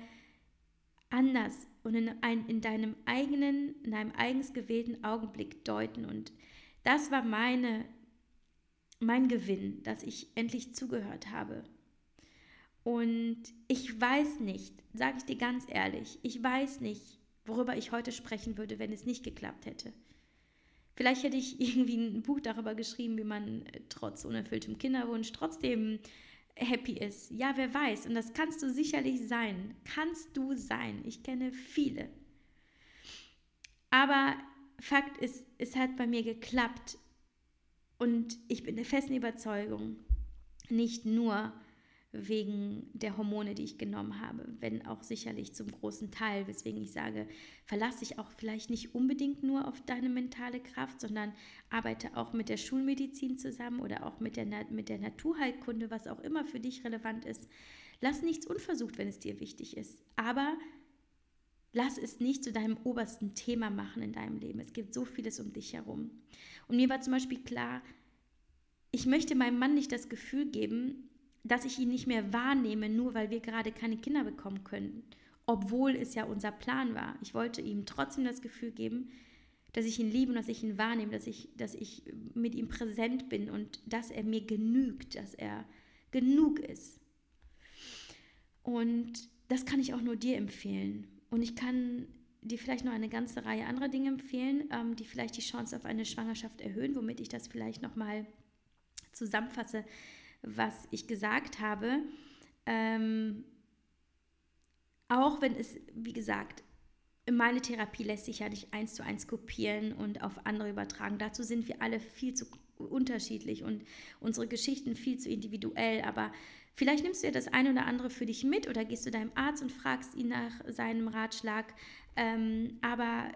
anders und in, ein, in deinem eigenen, in deinem eigens gewählten Augenblick deuten. Und das war meine, mein Gewinn, dass ich endlich zugehört habe. Und ich weiß nicht, sage ich dir ganz ehrlich, ich weiß nicht, worüber ich heute sprechen würde, wenn es nicht geklappt hätte. Vielleicht hätte ich irgendwie ein Buch darüber geschrieben, wie man trotz unerfülltem Kinderwunsch trotzdem happy ist. Ja, wer weiß. Und das kannst du sicherlich sein. Kannst du sein. Ich kenne viele. Aber Fakt ist, es hat bei mir geklappt. Und ich bin der festen Überzeugung, nicht nur, wegen der Hormone, die ich genommen habe, wenn auch sicherlich zum großen Teil, weswegen ich sage, verlasse dich auch vielleicht nicht unbedingt nur auf deine mentale Kraft, sondern arbeite auch mit der Schulmedizin zusammen oder auch mit der, mit der Naturheilkunde, was auch immer für dich relevant ist. Lass nichts unversucht, wenn es dir wichtig ist, aber lass es nicht zu deinem obersten Thema machen in deinem Leben. Es gibt so vieles um dich herum. Und mir war zum Beispiel klar, ich möchte meinem Mann nicht das Gefühl geben, dass ich ihn nicht mehr wahrnehme, nur weil wir gerade keine Kinder bekommen können, obwohl es ja unser Plan war. Ich wollte ihm trotzdem das Gefühl geben, dass ich ihn liebe und dass ich ihn wahrnehme, dass ich, dass ich mit ihm präsent bin und dass er mir genügt, dass er genug ist. Und das kann ich auch nur dir empfehlen. Und ich kann dir vielleicht noch eine ganze Reihe anderer Dinge empfehlen, ähm, die vielleicht die Chance auf eine Schwangerschaft erhöhen, womit ich das vielleicht nochmal zusammenfasse, was ich gesagt habe. Ähm, auch wenn es, wie gesagt, meine Therapie lässt sich ja nicht eins zu eins kopieren und auf andere übertragen. Dazu sind wir alle viel zu unterschiedlich und unsere Geschichten viel zu individuell. Aber vielleicht nimmst du ja das eine oder andere für dich mit oder gehst zu deinem Arzt und fragst ihn nach seinem Ratschlag. Ähm, aber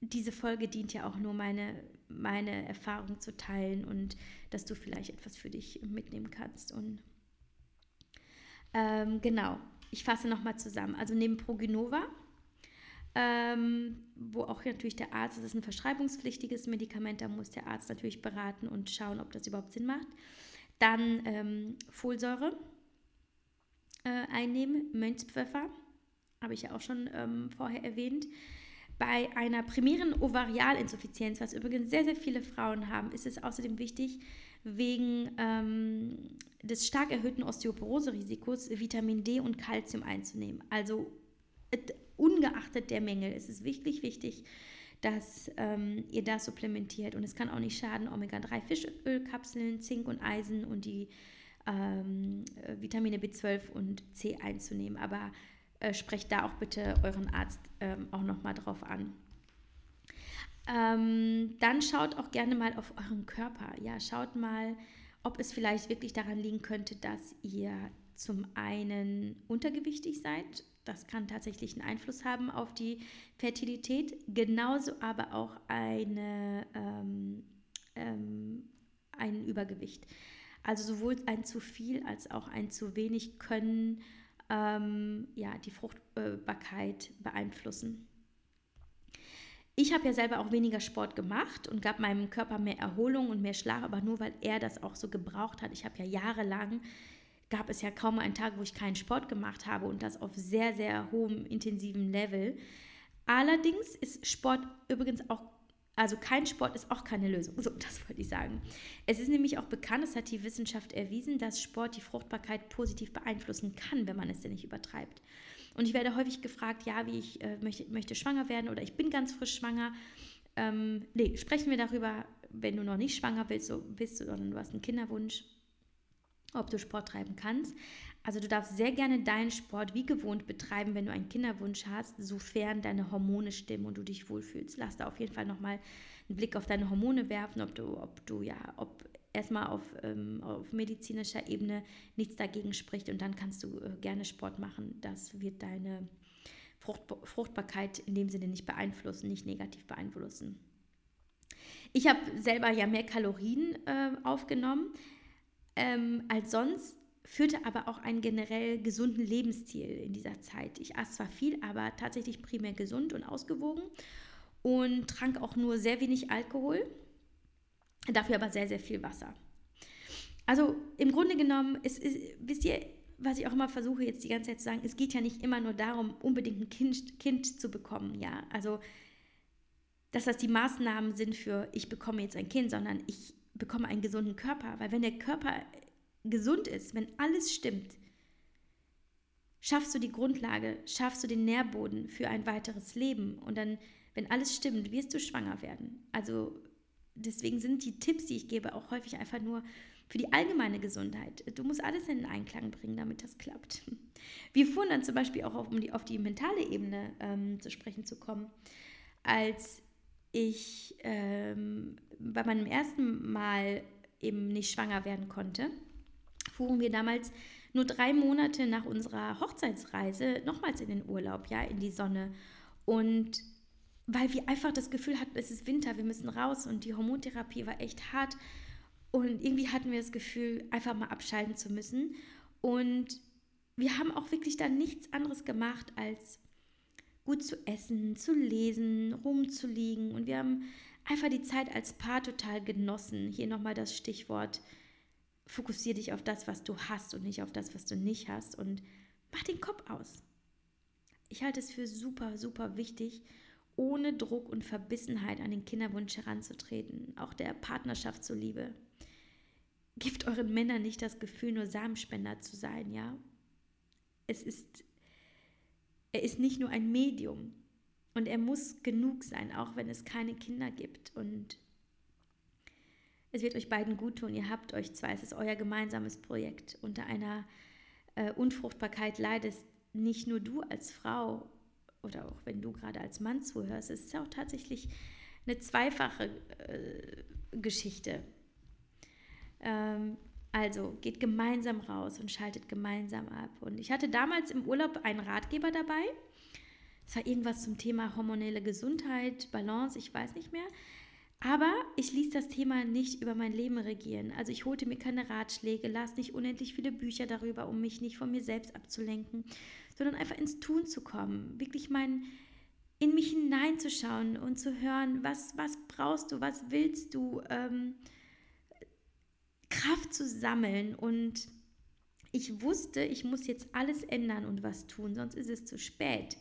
diese Folge dient ja auch nur meine, meine Erfahrung zu teilen und dass du vielleicht etwas für dich mitnehmen kannst. Und ähm, genau, ich fasse nochmal zusammen. Also neben Progenova, ähm, wo auch natürlich der Arzt, das ist ein verschreibungspflichtiges Medikament, da muss der Arzt natürlich beraten und schauen, ob das überhaupt Sinn macht. Dann ähm, Folsäure äh, einnehmen, Mönchspfeffer, habe ich ja auch schon ähm, vorher erwähnt. Bei einer primären Ovarialinsuffizienz, was übrigens sehr, sehr viele Frauen haben, ist es außerdem wichtig, wegen ähm, des stark erhöhten Osteoporose-Risikos Vitamin D und Kalzium einzunehmen. Also ungeachtet der Mängel ist es wirklich wichtig, dass ähm, ihr das supplementiert. Und es kann auch nicht schaden, Omega-3-Fischölkapseln, Zink und Eisen und die ähm, Vitamine B12 und C einzunehmen. Aber äh, sprecht da auch bitte euren Arzt ähm, auch nochmal drauf an. Ähm, dann schaut auch gerne mal auf euren Körper. Ja, schaut mal, ob es vielleicht wirklich daran liegen könnte, dass ihr zum einen untergewichtig seid. Das kann tatsächlich einen Einfluss haben auf die Fertilität. Genauso aber auch eine, ähm, ähm, ein Übergewicht. Also sowohl ein zu viel als auch ein zu wenig können ähm, ja, die Fruchtbarkeit beeinflussen. Ich habe ja selber auch weniger Sport gemacht und gab meinem Körper mehr Erholung und mehr Schlaf, aber nur weil er das auch so gebraucht hat. Ich habe ja jahrelang, gab es ja kaum einen Tag, wo ich keinen Sport gemacht habe und das auf sehr, sehr hohem, intensiven Level. Allerdings ist Sport übrigens auch also kein Sport ist auch keine Lösung. So, das wollte ich sagen. Es ist nämlich auch bekannt, es hat die Wissenschaft erwiesen, dass Sport die Fruchtbarkeit positiv beeinflussen kann, wenn man es denn nicht übertreibt. Und ich werde häufig gefragt, ja, wie ich äh, möchte, möchte, schwanger werden oder ich bin ganz frisch schwanger. Ähm, nee, sprechen wir darüber, wenn du noch nicht schwanger bist, so bist, sondern du hast einen Kinderwunsch, ob du Sport treiben kannst. Also du darfst sehr gerne deinen Sport wie gewohnt betreiben, wenn du einen Kinderwunsch hast, sofern deine Hormone stimmen und du dich wohlfühlst. Lass da auf jeden Fall nochmal einen Blick auf deine Hormone werfen, ob du, ob du ja, ob erstmal auf, ähm, auf medizinischer Ebene nichts dagegen spricht und dann kannst du äh, gerne Sport machen. Das wird deine Frucht, Fruchtbarkeit in dem Sinne nicht beeinflussen, nicht negativ beeinflussen. Ich habe selber ja mehr Kalorien äh, aufgenommen ähm, als sonst führte aber auch einen generell gesunden Lebensstil in dieser Zeit. Ich aß zwar viel, aber tatsächlich primär gesund und ausgewogen und trank auch nur sehr wenig Alkohol, dafür aber sehr, sehr viel Wasser. Also im Grunde genommen, es ist, wisst ihr, was ich auch immer versuche jetzt die ganze Zeit zu sagen, es geht ja nicht immer nur darum, unbedingt ein Kind, kind zu bekommen, ja. Also, dass das die Maßnahmen sind für, ich bekomme jetzt ein Kind, sondern ich bekomme einen gesunden Körper. Weil wenn der Körper gesund ist, wenn alles stimmt, schaffst du die Grundlage, schaffst du den Nährboden für ein weiteres Leben. Und dann, wenn alles stimmt, wirst du schwanger werden. Also deswegen sind die Tipps, die ich gebe, auch häufig einfach nur für die allgemeine Gesundheit. Du musst alles in Einklang bringen, damit das klappt. Wir fuhren dann zum Beispiel auch auf, um die, auf die mentale Ebene ähm, zu sprechen zu kommen. Als ich ähm, bei meinem ersten Mal eben nicht schwanger werden konnte, fuhren wir damals nur drei Monate nach unserer Hochzeitsreise nochmals in den Urlaub, ja, in die Sonne. Und weil wir einfach das Gefühl hatten, es ist Winter, wir müssen raus und die Hormontherapie war echt hart. Und irgendwie hatten wir das Gefühl, einfach mal abschalten zu müssen. Und wir haben auch wirklich dann nichts anderes gemacht, als gut zu essen, zu lesen, rumzuliegen. Und wir haben einfach die Zeit als Paar total genossen. Hier nochmal das Stichwort fokussiere dich auf das, was du hast und nicht auf das, was du nicht hast und mach den Kopf aus. Ich halte es für super, super wichtig, ohne Druck und Verbissenheit an den Kinderwunsch heranzutreten, auch der Partnerschaft zuliebe. Gebt euren Männern nicht das Gefühl, nur Samenspender zu sein, ja? Es ist, er ist nicht nur ein Medium und er muss genug sein, auch wenn es keine Kinder gibt und es wird euch beiden gut tun. Ihr habt euch zwar, es ist euer gemeinsames Projekt. Unter einer äh, Unfruchtbarkeit leidest nicht nur du als Frau oder auch wenn du gerade als Mann zuhörst. Es ist ja auch tatsächlich eine zweifache äh, Geschichte. Ähm, also geht gemeinsam raus und schaltet gemeinsam ab. Und ich hatte damals im Urlaub einen Ratgeber dabei. Es war irgendwas zum Thema hormonelle Gesundheit, Balance, ich weiß nicht mehr. Aber ich ließ das Thema nicht über mein Leben regieren. Also ich holte mir keine Ratschläge, las nicht unendlich viele Bücher darüber, um mich nicht von mir selbst abzulenken, sondern einfach ins Tun zu kommen, wirklich mein in mich hineinzuschauen und zu hören, was, was brauchst du, was willst du. Ähm, Kraft zu sammeln und ich wusste, ich muss jetzt alles ändern und was tun, sonst ist es zu spät.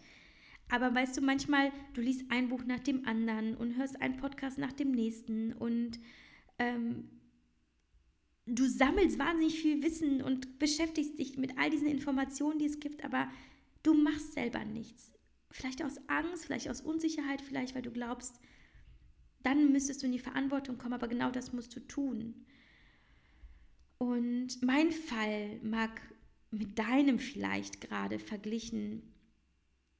Aber weißt du, manchmal, du liest ein Buch nach dem anderen und hörst einen Podcast nach dem nächsten und ähm, du sammelst wahnsinnig viel Wissen und beschäftigst dich mit all diesen Informationen, die es gibt, aber du machst selber nichts. Vielleicht aus Angst, vielleicht aus Unsicherheit, vielleicht weil du glaubst, dann müsstest du in die Verantwortung kommen, aber genau das musst du tun. Und mein Fall mag mit deinem vielleicht gerade verglichen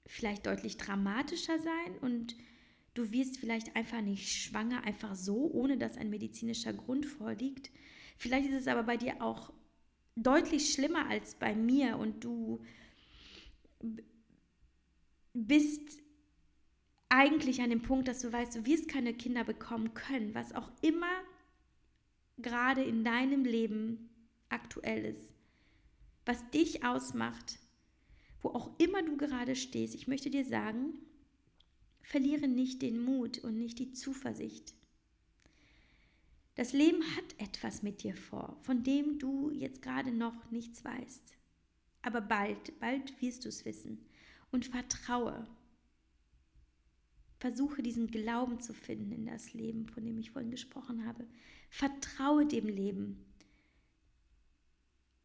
vielleicht deutlich dramatischer sein und du wirst vielleicht einfach nicht schwanger, einfach so, ohne dass ein medizinischer Grund vorliegt. Vielleicht ist es aber bei dir auch deutlich schlimmer als bei mir und du bist eigentlich an dem Punkt, dass du weißt, du wirst keine Kinder bekommen können, was auch immer gerade in deinem Leben aktuell ist, was dich ausmacht, wo auch immer du gerade stehst, ich möchte dir sagen, verliere nicht den Mut und nicht die Zuversicht. Das Leben hat etwas mit dir vor, von dem du jetzt gerade noch nichts weißt. Aber bald, bald wirst du es wissen. Und vertraue. Versuche diesen Glauben zu finden in das Leben, von dem ich vorhin gesprochen habe. Vertraue dem Leben.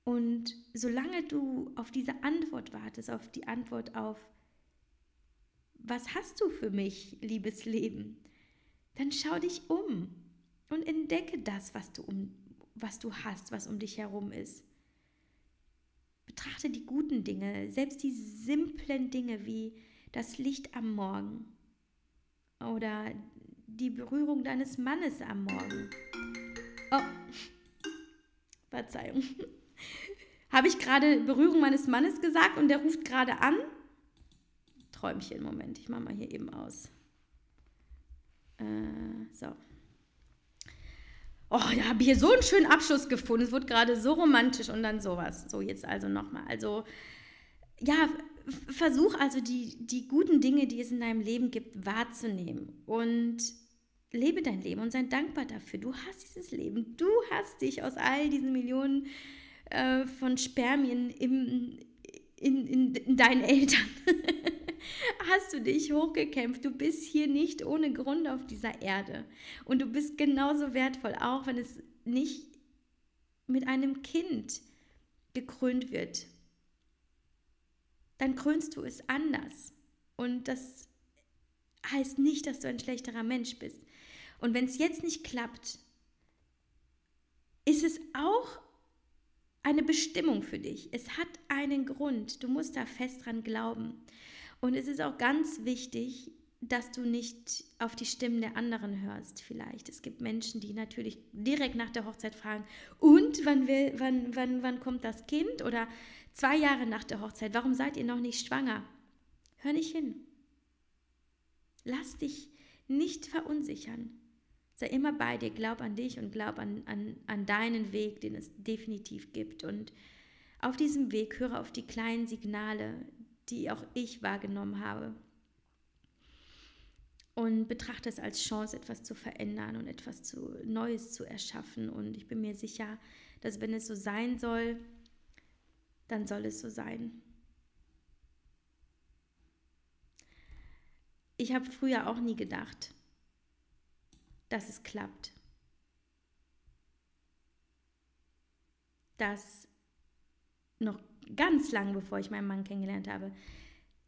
Und solange du auf diese Antwort wartest, auf die Antwort auf, was hast du für mich, liebes Leben, dann schau dich um und entdecke das, was du, um, was du hast, was um dich herum ist. Betrachte die guten Dinge, selbst die simplen Dinge wie das Licht am Morgen oder die Berührung deines Mannes am Morgen. Oh, Verzeihung. Habe ich gerade Berührung meines Mannes gesagt und der ruft gerade an? Träumchen, Moment, ich mache mal hier eben aus. Äh, so. Oh, da habe ich hier so einen schönen Abschluss gefunden. Es wurde gerade so romantisch und dann sowas. So, jetzt also nochmal. Also, ja, versuch also die, die guten Dinge, die es in deinem Leben gibt, wahrzunehmen und lebe dein Leben und sei dankbar dafür. Du hast dieses Leben. Du hast dich aus all diesen Millionen äh, von Spermien im, in, in, in deinen Eltern. hast du dich hochgekämpft. Du bist hier nicht ohne Grund auf dieser Erde. Und du bist genauso wertvoll, auch wenn es nicht mit einem Kind gekrönt wird. Dann krönst du es anders. Und das heißt nicht, dass du ein schlechterer Mensch bist. Und wenn es jetzt nicht klappt, ist es auch eine Bestimmung für dich. Es hat einen Grund. Du musst da fest dran glauben. Und es ist auch ganz wichtig, dass du nicht auf die Stimmen der anderen hörst vielleicht. Es gibt Menschen, die natürlich direkt nach der Hochzeit fragen, und wann, will, wann, wann, wann kommt das Kind? Oder zwei Jahre nach der Hochzeit, warum seid ihr noch nicht schwanger? Hör nicht hin. Lass dich nicht verunsichern. Sei immer bei dir, glaub an dich und glaub an, an, an deinen Weg, den es definitiv gibt. Und auf diesem Weg höre auf die kleinen Signale, die auch ich wahrgenommen habe. Und betrachte es als Chance, etwas zu verändern und etwas zu, Neues zu erschaffen. Und ich bin mir sicher, dass wenn es so sein soll, dann soll es so sein. Ich habe früher auch nie gedacht, dass es klappt. Dass noch ganz lang, bevor ich meinen Mann kennengelernt habe,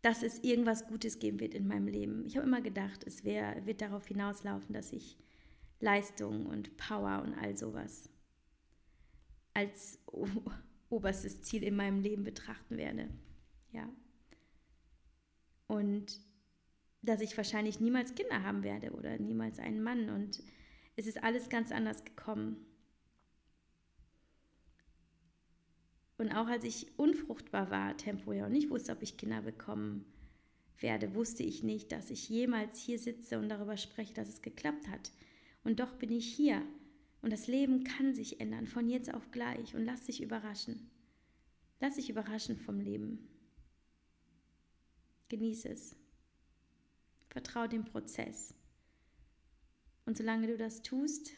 dass es irgendwas Gutes geben wird in meinem Leben. Ich habe immer gedacht, es wär, wird darauf hinauslaufen, dass ich Leistung und Power und all sowas als oberstes Ziel in meinem Leben betrachten werde. Ja. Und dass ich wahrscheinlich niemals Kinder haben werde oder niemals einen Mann. Und es ist alles ganz anders gekommen. Und auch als ich unfruchtbar war, temporär, und nicht wusste, ob ich Kinder bekommen werde, wusste ich nicht, dass ich jemals hier sitze und darüber spreche, dass es geklappt hat. Und doch bin ich hier. Und das Leben kann sich ändern, von jetzt auf gleich. Und lass dich überraschen. Lass dich überraschen vom Leben. Genieße es. Vertraue dem Prozess. Und solange du das tust,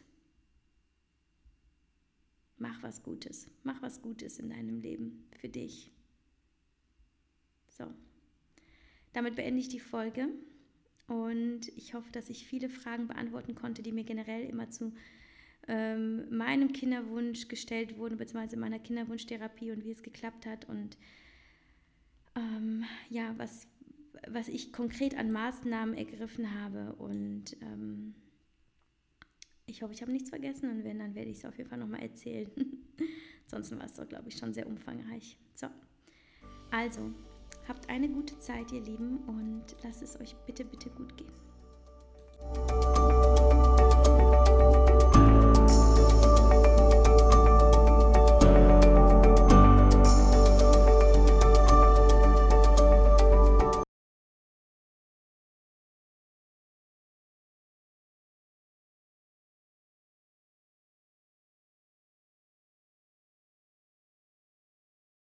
Mach was Gutes. Mach was Gutes in deinem Leben für dich. So. Damit beende ich die Folge und ich hoffe, dass ich viele Fragen beantworten konnte, die mir generell immer zu ähm, meinem Kinderwunsch gestellt wurden, beziehungsweise meiner Kinderwunschtherapie und wie es geklappt hat und ähm, ja, was, was ich konkret an Maßnahmen ergriffen habe und ähm, ich hoffe, ich habe nichts vergessen und wenn, dann werde ich es auf jeden Fall nochmal erzählen. Ansonsten war es doch, glaube ich, schon sehr umfangreich. So, also, habt eine gute Zeit, ihr Lieben, und lasst es euch bitte, bitte gut gehen.